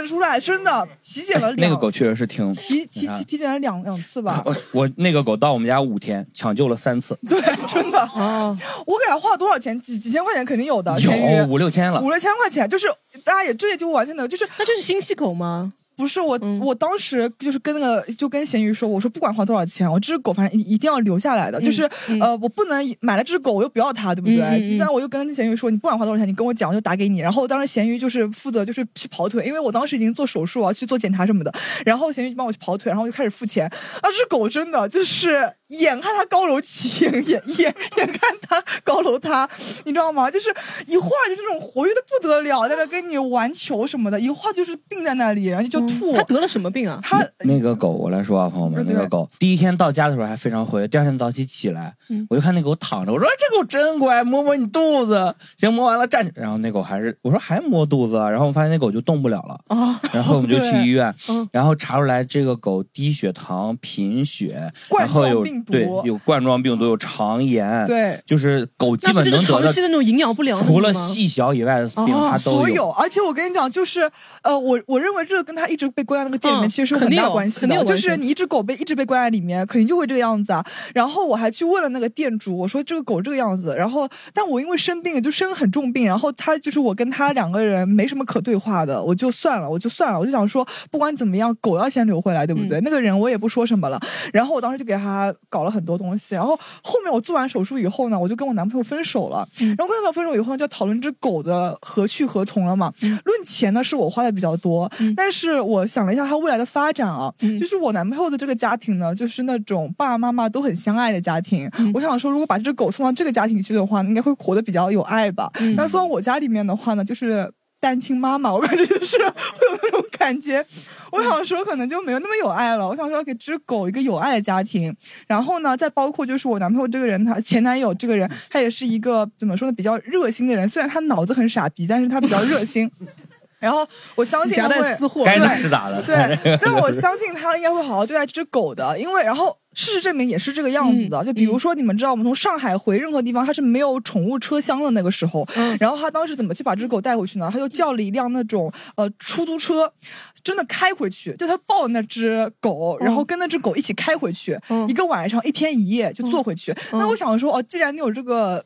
出来真的体检了，那个狗确实是挺体体体体检了两两次吧。我那个狗到我们家五天，抢救了三次。对，真的啊！我给它花了多少钱？几几千块钱肯定有的，有五六千了，五六千块钱，就是大家也这也就完全的，就是那就是新系狗吗？不是我，我当时就是跟那个就跟咸鱼说，我说不管花多少钱，我这只狗反正一一定要留下来的，就是呃，我不能买了这只狗我又不要它，对不对？但我就跟咸鱼说，你不管花多少钱，你跟我讲，我就打给你。然后当时咸鱼就是负责就是去跑腿，因为我当时已经做手术啊，去做检查什么的。然后咸鱼就帮我去跑腿，然后就开始付钱。啊，这只狗真的就是眼看他高楼起，眼眼眼眼看他高楼塌，你知道吗？就是一会儿就是那种活跃的不得了，在那跟你玩球什么的，一会儿就是病在那里，然后就吐。他得了什么病啊？他那个狗，我来说啊，朋友们，那个狗第一天到家的时候还非常活跃，第二天早起起来，我就看那狗躺着，我说这狗真乖，摸摸你肚子，行，摸完了站起，然后那狗还是我说还摸肚子，然后我发现那狗就动不了了啊，然后我们就去医院，然后查出来这个狗低血糖、贫血，然后有。对，有冠状病毒，有肠炎，对，就是狗基本能得长期的那种营养不良，除了细小以外的病，它都有。所有，而且我跟你讲，就是呃，我我认为这个跟它一直被关在那个店里面其实是有很大关系的。就是你一只狗被一直被关在里面，肯定就会这个样子啊。然后我还去问了那个店主，我说这个狗这个样子，然后但我因为生病就生很重病，然后他就是我跟他两个人没什么可对话的，我就算了，我就算了，我就想说不管怎么样，狗要先留回来，对不对？那个人我也不说什么了。然后我当时就给他搞了很多东西。然后后面我做完手术以后呢，我就跟我男朋友分手了。然后跟男朋友分手以后呢，就讨论这狗的何去何从了嘛。论钱呢，是我花的比较多，但是我想了一下他未来的发展啊，就是我男朋友的这个家庭呢，就是那种爸爸妈妈都很相爱的家庭。我想说，如果把这只狗送到这个家庭去的话，应该会活得比较有爱吧。那送到我家里面的话呢，就是。单亲妈妈，我感觉就是 会有那种感觉。我想说，可能就没有那么有爱了。我想说，给只狗一个有爱的家庭。然后呢，再包括就是我男朋友这个人，他前男友这个人，他也是一个怎么说呢，比较热心的人。虽然他脑子很傻逼，但是他比较热心。然后我相信他会，该 咋是咋的。对，但我相信他应该会好好对待这只狗的，因为然后。事实证明也是这个样子的，就比如说你们知道，我们从上海回任何地方，它是没有宠物车厢的那个时候，然后他当时怎么去把这只狗带回去呢？他就叫了一辆那种呃出租车，真的开回去，就他抱那只狗，然后跟那只狗一起开回去，一个晚上一天一夜就坐回去。那我想说，哦，既然你有这个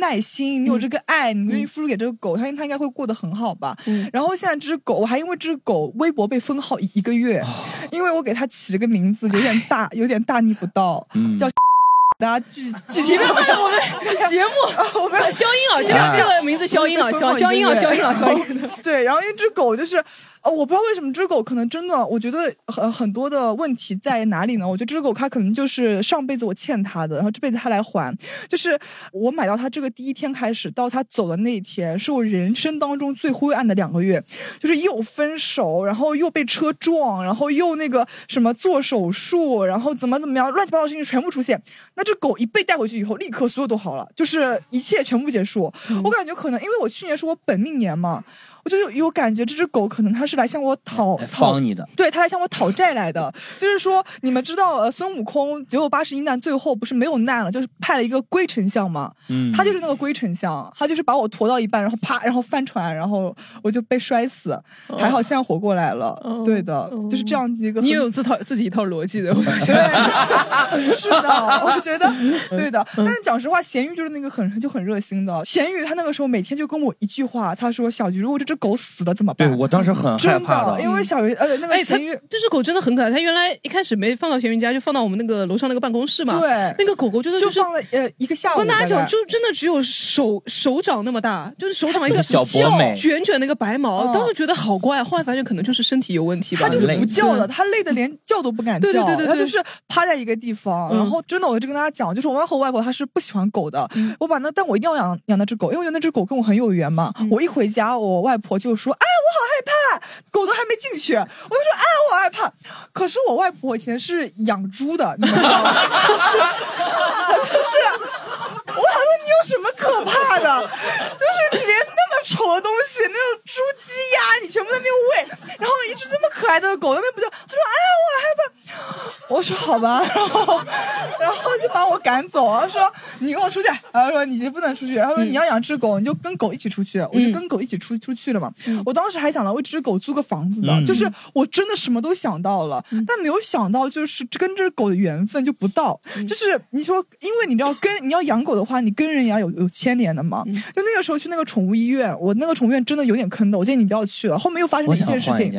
耐心，你有这个爱，你愿意付出给这个狗，他他应该会过得很好吧？然后现在这只狗，我还因为这只狗微博被封号一个月，因为我给它起了个名字，有点大，有点大逆。不到，叫 大家具具体发现我们节目，我们消音啊，这个这个名字消音啊，消消音啊，消音啊，消音。对，然后一只狗就是。哦，我不知道为什么这只狗可能真的，我觉得很很多的问题在哪里呢？我觉得这只狗它可能就是上辈子我欠它的，然后这辈子它来还。就是我买到它这个第一天开始到它走的那一天，是我人生当中最灰暗的两个月，就是又分手，然后又被车撞，然后又那个什么做手术，然后怎么怎么样，乱七八糟事情全部出现。那只狗一被带回去以后，立刻所有都好了，就是一切全部结束。我感觉可能因为我去年是我本命年嘛。我就有有感觉，这只狗可能它是来向我讨讨你的，对，它来向我讨债来的。就是说，你们知道，呃，孙悟空九九八十一难，最后不是没有难了，就是派了一个龟丞相嘛。嗯，他就是那个龟丞相，他就是把我驮到一半，然后啪，然后翻船，然后我就被摔死，还好现在活过来了。对的，就是这样子一个。你也有自套自己一套逻辑的，我觉得是的，我觉得对的。但是讲实话，咸鱼就是那个很就很热心的。咸鱼他那个时候每天就跟我一句话，他说：“小菊，如果这只。”狗死了怎么办？对我当时很害怕的，因为小鱼呃那个咸鱼，这只狗真的很可爱。它原来一开始没放到咸鱼家，就放到我们那个楼上那个办公室嘛。对，那个狗狗真的就是放了呃一个下午。我跟大家讲，就真的只有手手掌那么大，就是手掌一个小博美，卷卷那个白毛，当时觉得好乖。后来发现可能就是身体有问题吧。它就是不叫的，它累的连叫都不敢叫。对对对对，它就是趴在一个地方。然后真的，我就跟大家讲，就是我外婆外婆她是不喜欢狗的。我把那但我一定要养养那只狗，因为我觉得那只狗跟我很有缘嘛。我一回家，我外婆就说：“哎。”我好害怕，狗都还没进去，我就说啊，我害怕。可是我外婆以前是养猪的，你知道吗？就是 我，就是，我想说你有什么可怕的？就是你连那么丑的东西，那种猪、鸡、鸭，你全部在那边喂，然后一只这么可爱的狗那边不叫？他说哎呀，我害怕。我说好吧，然后，然后就把我赶走了，说你跟我出去。然后说你不能出去，然后说你要养只狗，你就跟狗一起出去。我就跟狗一起出出去了嘛。我当时还想了为这只狗租个房子的，就是我真的什么都想到了，但没有想到就是跟这只狗的缘分就不到。就是你说，因为你知道跟你要养狗的话，你跟人也要有有牵连的嘛。就那个时候去那个宠物医院，我那个宠物院真的有点坑的，我建议你不要去了。后面又发生了一件事情，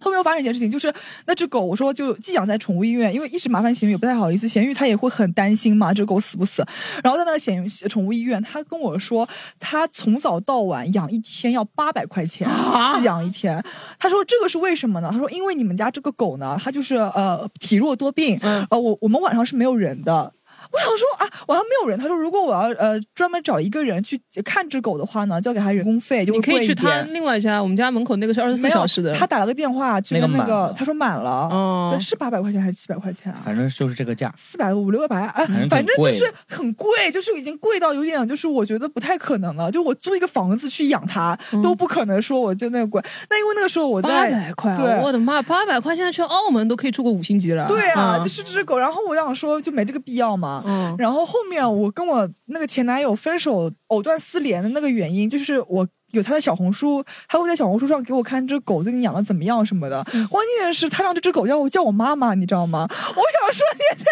后面又发生一件事情，就是那只狗，我说就寄养在宠物医院。因为一时麻烦咸鱼也不太好意思，咸鱼他也也会很担心嘛，这狗死不死？然后在那个咸宠物医院，他跟我说，他从早到晚养一天要八百块钱，寄养一天。他说这个是为什么呢？他说因为你们家这个狗呢，它就是呃体弱多病，呃我我们晚上是没有人的。我想说啊，晚上没有人。他说，如果我要呃专门找一个人去看只狗的话呢，就要给他人工费，就。你可以去他另外一家，我们家门口那个是二十四小时的。他打了个电话去跟那个，他说满了，对，是八百块钱还是七百块钱啊？反正就是这个价，四百五六百，哎，反正就是很贵，就是已经贵到有点，就是我觉得不太可能了。就我租一个房子去养它都不可能说我就那个贵。那因为那个时候我在八百块，对，我的妈，八百块现在去澳门都可以住个五星级了。对啊，就是这只狗。然后我想说，就没这个必要嘛。嗯，然后后。后面我跟我那个前男友分手藕断丝连的那个原因，就是我。有他的小红书，他会在小红书上给我看这狗最近养的怎么样什么的。关键是，他让这只狗叫我叫我妈妈，你知道吗？我想说你也太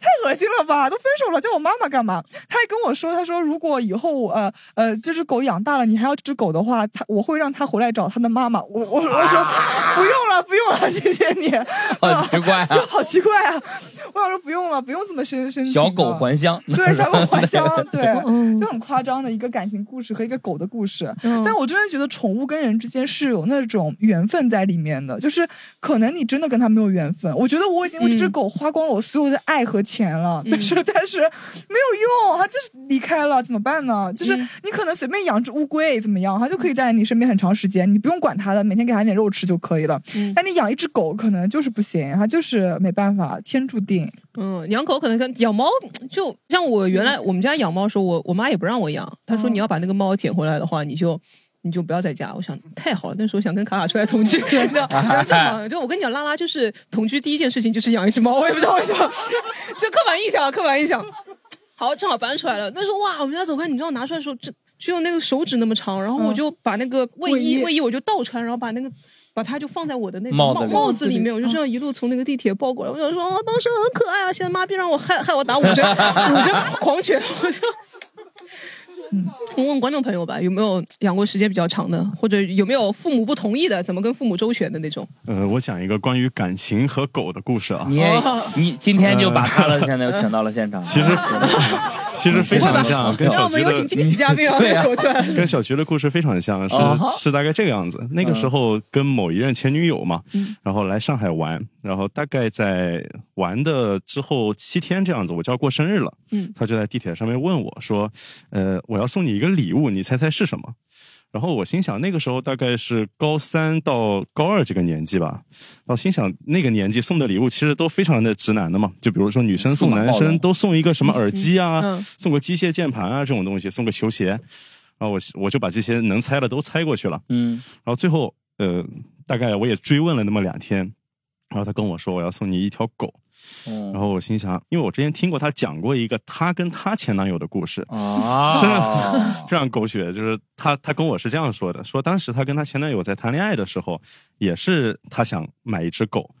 太恶心了吧！都分手了，叫我妈妈干嘛？他还跟我说，他说如果以后呃呃这只狗养大了，你还要这只狗的话，他我会让他回来找他的妈妈。我我我说不用了，不用了，谢谢你。好奇怪啊！好奇怪啊！我想说不用了，不用这么深深。小狗还乡，对，小狗还乡，对，就很夸张的一个感情故事和一个狗的故事。但我真的觉得宠物跟人之间是有那种缘分在里面的，就是可能你真的跟它没有缘分。我觉得我已经为这只狗花光了我所有的爱和钱了，但是但是没有用，它就是离开了，怎么办呢？就是你可能随便养只乌龟怎么样，它就可以在你身边很长时间，你不用管它的，每天给它点肉吃就可以了。但你养一只狗可能就是不行，它就是没办法，天注定。嗯，养狗可能跟养猫，就像我原来我们家养猫的时候，我我妈也不让我养，她说你要把那个猫捡回来的话，你就。你就不要在家，我想太好了。那时候想跟卡卡出来同居，然后正好就我跟你讲，拉拉就是同居第一件事情就是养一只猫，我也不知道为什么，这刻板印象，刻板印象。好，正好搬出来了。那时候哇，我们家走开，你知道拿出来的时候，只只有那个手指那么长，然后我就把那个卫衣卫衣我就倒穿，然后把那个把它就放在我的那个帽帽子里面，我就这样一路从那个地铁抱过来。我想说，哦当时很可爱啊，现在妈逼让我害害我打五针五针 狂犬，我就。问问观众朋友吧，有没有养过时间比较长的，或者有没有父母不同意的，怎么跟父母周旋的那种？呃，我讲一个关于感情和狗的故事啊。你你今天就把他的现在又请到了现场。其实 其实非常像，跟小徐的惊喜嘉宾啊，跟小徐的故事非常像，是是大概这个样子。那个时候跟某一任前女友嘛，然后来上海玩，然后大概在玩的之后七天这样子，我就要过生日了。嗯，他就在地铁上面问我说：“呃，我要。”送你一个礼物，你猜猜是什么？然后我心想，那个时候大概是高三到高二这个年纪吧。然后心想，那个年纪送的礼物其实都非常的直男的嘛。就比如说女生送男生都送一个什么耳机啊，送个机械键盘啊这种东西，送个球鞋。然后我我就把这些能猜的都猜过去了。嗯。然后最后呃，大概我也追问了那么两天，然后他跟我说我要送你一条狗。然后我心想，因为我之前听过她讲过一个她跟她前男友的故事啊，非常狗血。就是她她跟我是这样说的：说当时她跟她前男友在谈恋爱的时候，也是她想买一只狗，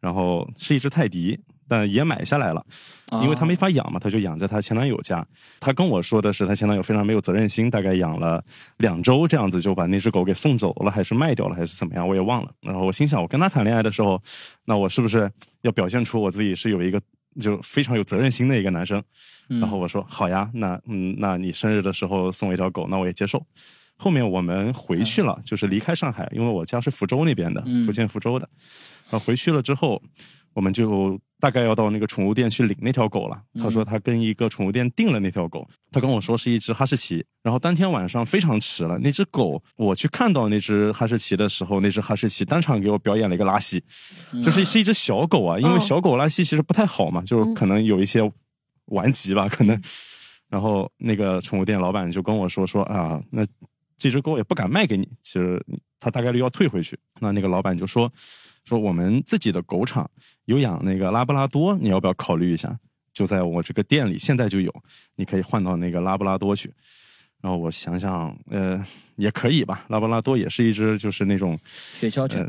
然后是一只泰迪。但也买下来了，因为他没法养嘛，他就养在他前男友家。他跟我说的是，他前男友非常没有责任心，大概养了两周这样子就把那只狗给送走了，还是卖掉了，还是怎么样，我也忘了。然后我心想，我跟他谈恋爱的时候，那我是不是要表现出我自己是有一个就非常有责任心的一个男生？然后我说好呀，那嗯，那你生日的时候送我一条狗，那我也接受。后面我们回去了，就是离开上海，因为我家是福州那边的，福建福州的。然后回去了之后，我们就。大概要到那个宠物店去领那条狗了。他说他跟一个宠物店订了那条狗，他跟我说是一只哈士奇。然后当天晚上非常迟了，那只狗我去看到那只哈士奇的时候，那只哈士奇当场给我表演了一个拉稀，就是是一只小狗啊。因为小狗拉稀其实不太好嘛，就是可能有一些顽疾吧，可能。然后那个宠物店老板就跟我说说啊，那这只狗也不敢卖给你，其实他大概率要退回去。那那个老板就说。说我们自己的狗场有养那个拉布拉多，你要不要考虑一下？就在我这个店里，现在就有，你可以换到那个拉布拉多去。然后我想想，呃，也可以吧。拉布拉多也是一只，就是那种雪橇犬。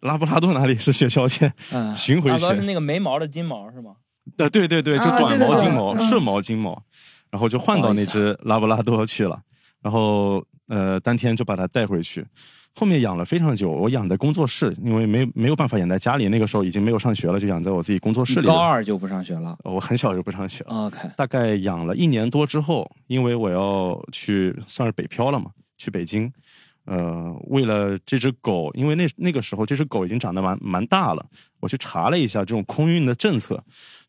拉布拉多哪里是雪橇犬？巡回犬是那个没毛的金毛是吗？呃对对对，就短毛金毛、顺毛金毛，然后就换到那只拉布拉多去了。然后呃，当天就把它带回去。后面养了非常久，我养在工作室，因为没没有办法养在家里。那个时候已经没有上学了，就养在我自己工作室里。高二就不上学了？我很小就不上学了。OK，大概养了一年多之后，因为我要去算是北漂了嘛，去北京。呃，为了这只狗，因为那那个时候这只狗已经长得蛮蛮大了，我去查了一下这种空运的政策，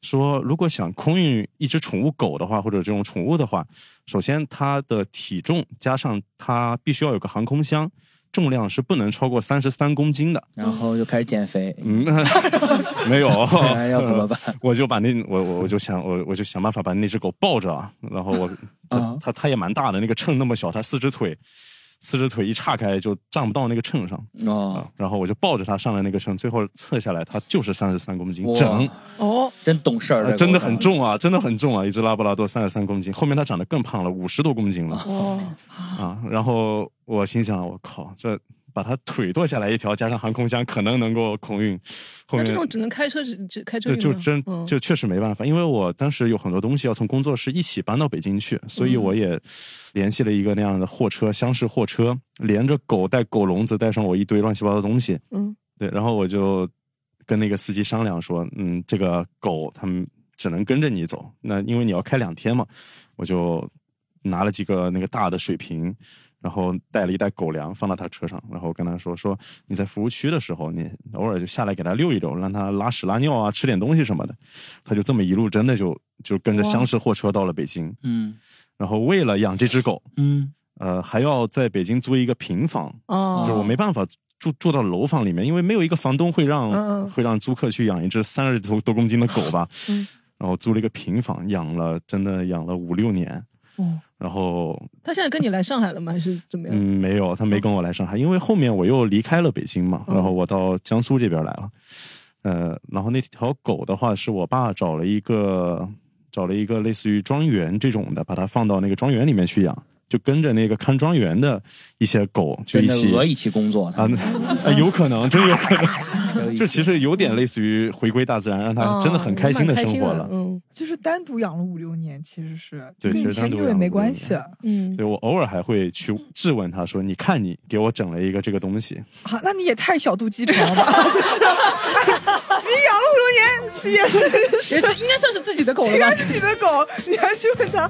说如果想空运一只宠物狗的话，或者这种宠物的话，首先它的体重加上它必须要有个航空箱，重量是不能超过三十三公斤的。然后就开始减肥，嗯，没有，要怎么办？我就把那我我我就想我我就想办法把那只狗抱着啊，然后我 它它它也蛮大的，那个秤那么小，它四只腿。四只腿一岔开就站不到那个秤上哦，然后我就抱着它上了那个秤，最后测下来它就是三十三公斤整哦，真懂事儿，真的很重啊，真的很重啊，一只拉布拉多三十三公斤，后面它长得更胖了，五十多公斤了哦啊，然后我心想我靠这。把它腿剁下来一条，加上航空箱，可能能够空运。那这种只能开车，只开车就就真就确实没办法，因为我当时有很多东西要从工作室一起搬到北京去，所以我也联系了一个那样的货车，厢式货车，连着狗带狗笼子，带上我一堆乱七八糟的东西。嗯，对，然后我就跟那个司机商量说，嗯，这个狗他们只能跟着你走，那因为你要开两天嘛，我就拿了几个那个大的水瓶。然后带了一袋狗粮放到他车上，然后跟他说说你在服务区的时候，你偶尔就下来给他遛一遛，让他拉屎拉尿啊，吃点东西什么的。他就这么一路真的就就跟着厢式货车到了北京。嗯，然后为了养这只狗，嗯，呃，还要在北京租一个平房。哦，就我没办法住住到楼房里面，因为没有一个房东会让会让租客去养一只三十多多公斤的狗吧。嗯，然后租了一个平房，养了真的养了五六年。哦。然后他现在跟你来上海了吗？还是怎么样？嗯，没有，他没跟我来上海，因为后面我又离开了北京嘛，然后我到江苏这边来了。呃，然后那条狗的话，是我爸找了一个找了一个类似于庄园这种的，把它放到那个庄园里面去养。就跟着那个看庄园的一些狗，就一起鹅一起工作啊，有可能，真有可能，就其实有点类似于回归大自然，让它真的很开心的生活了。嗯，就是单独养了五六年，其实是对，其实单独也没关系。嗯，对我偶尔还会去质问他说：“你看，你给我整了一个这个东西。”好，那你也太小肚鸡肠了吧？你养了五六年，也是也是应该算是自己的狗了吧？自己的狗，你还去问他？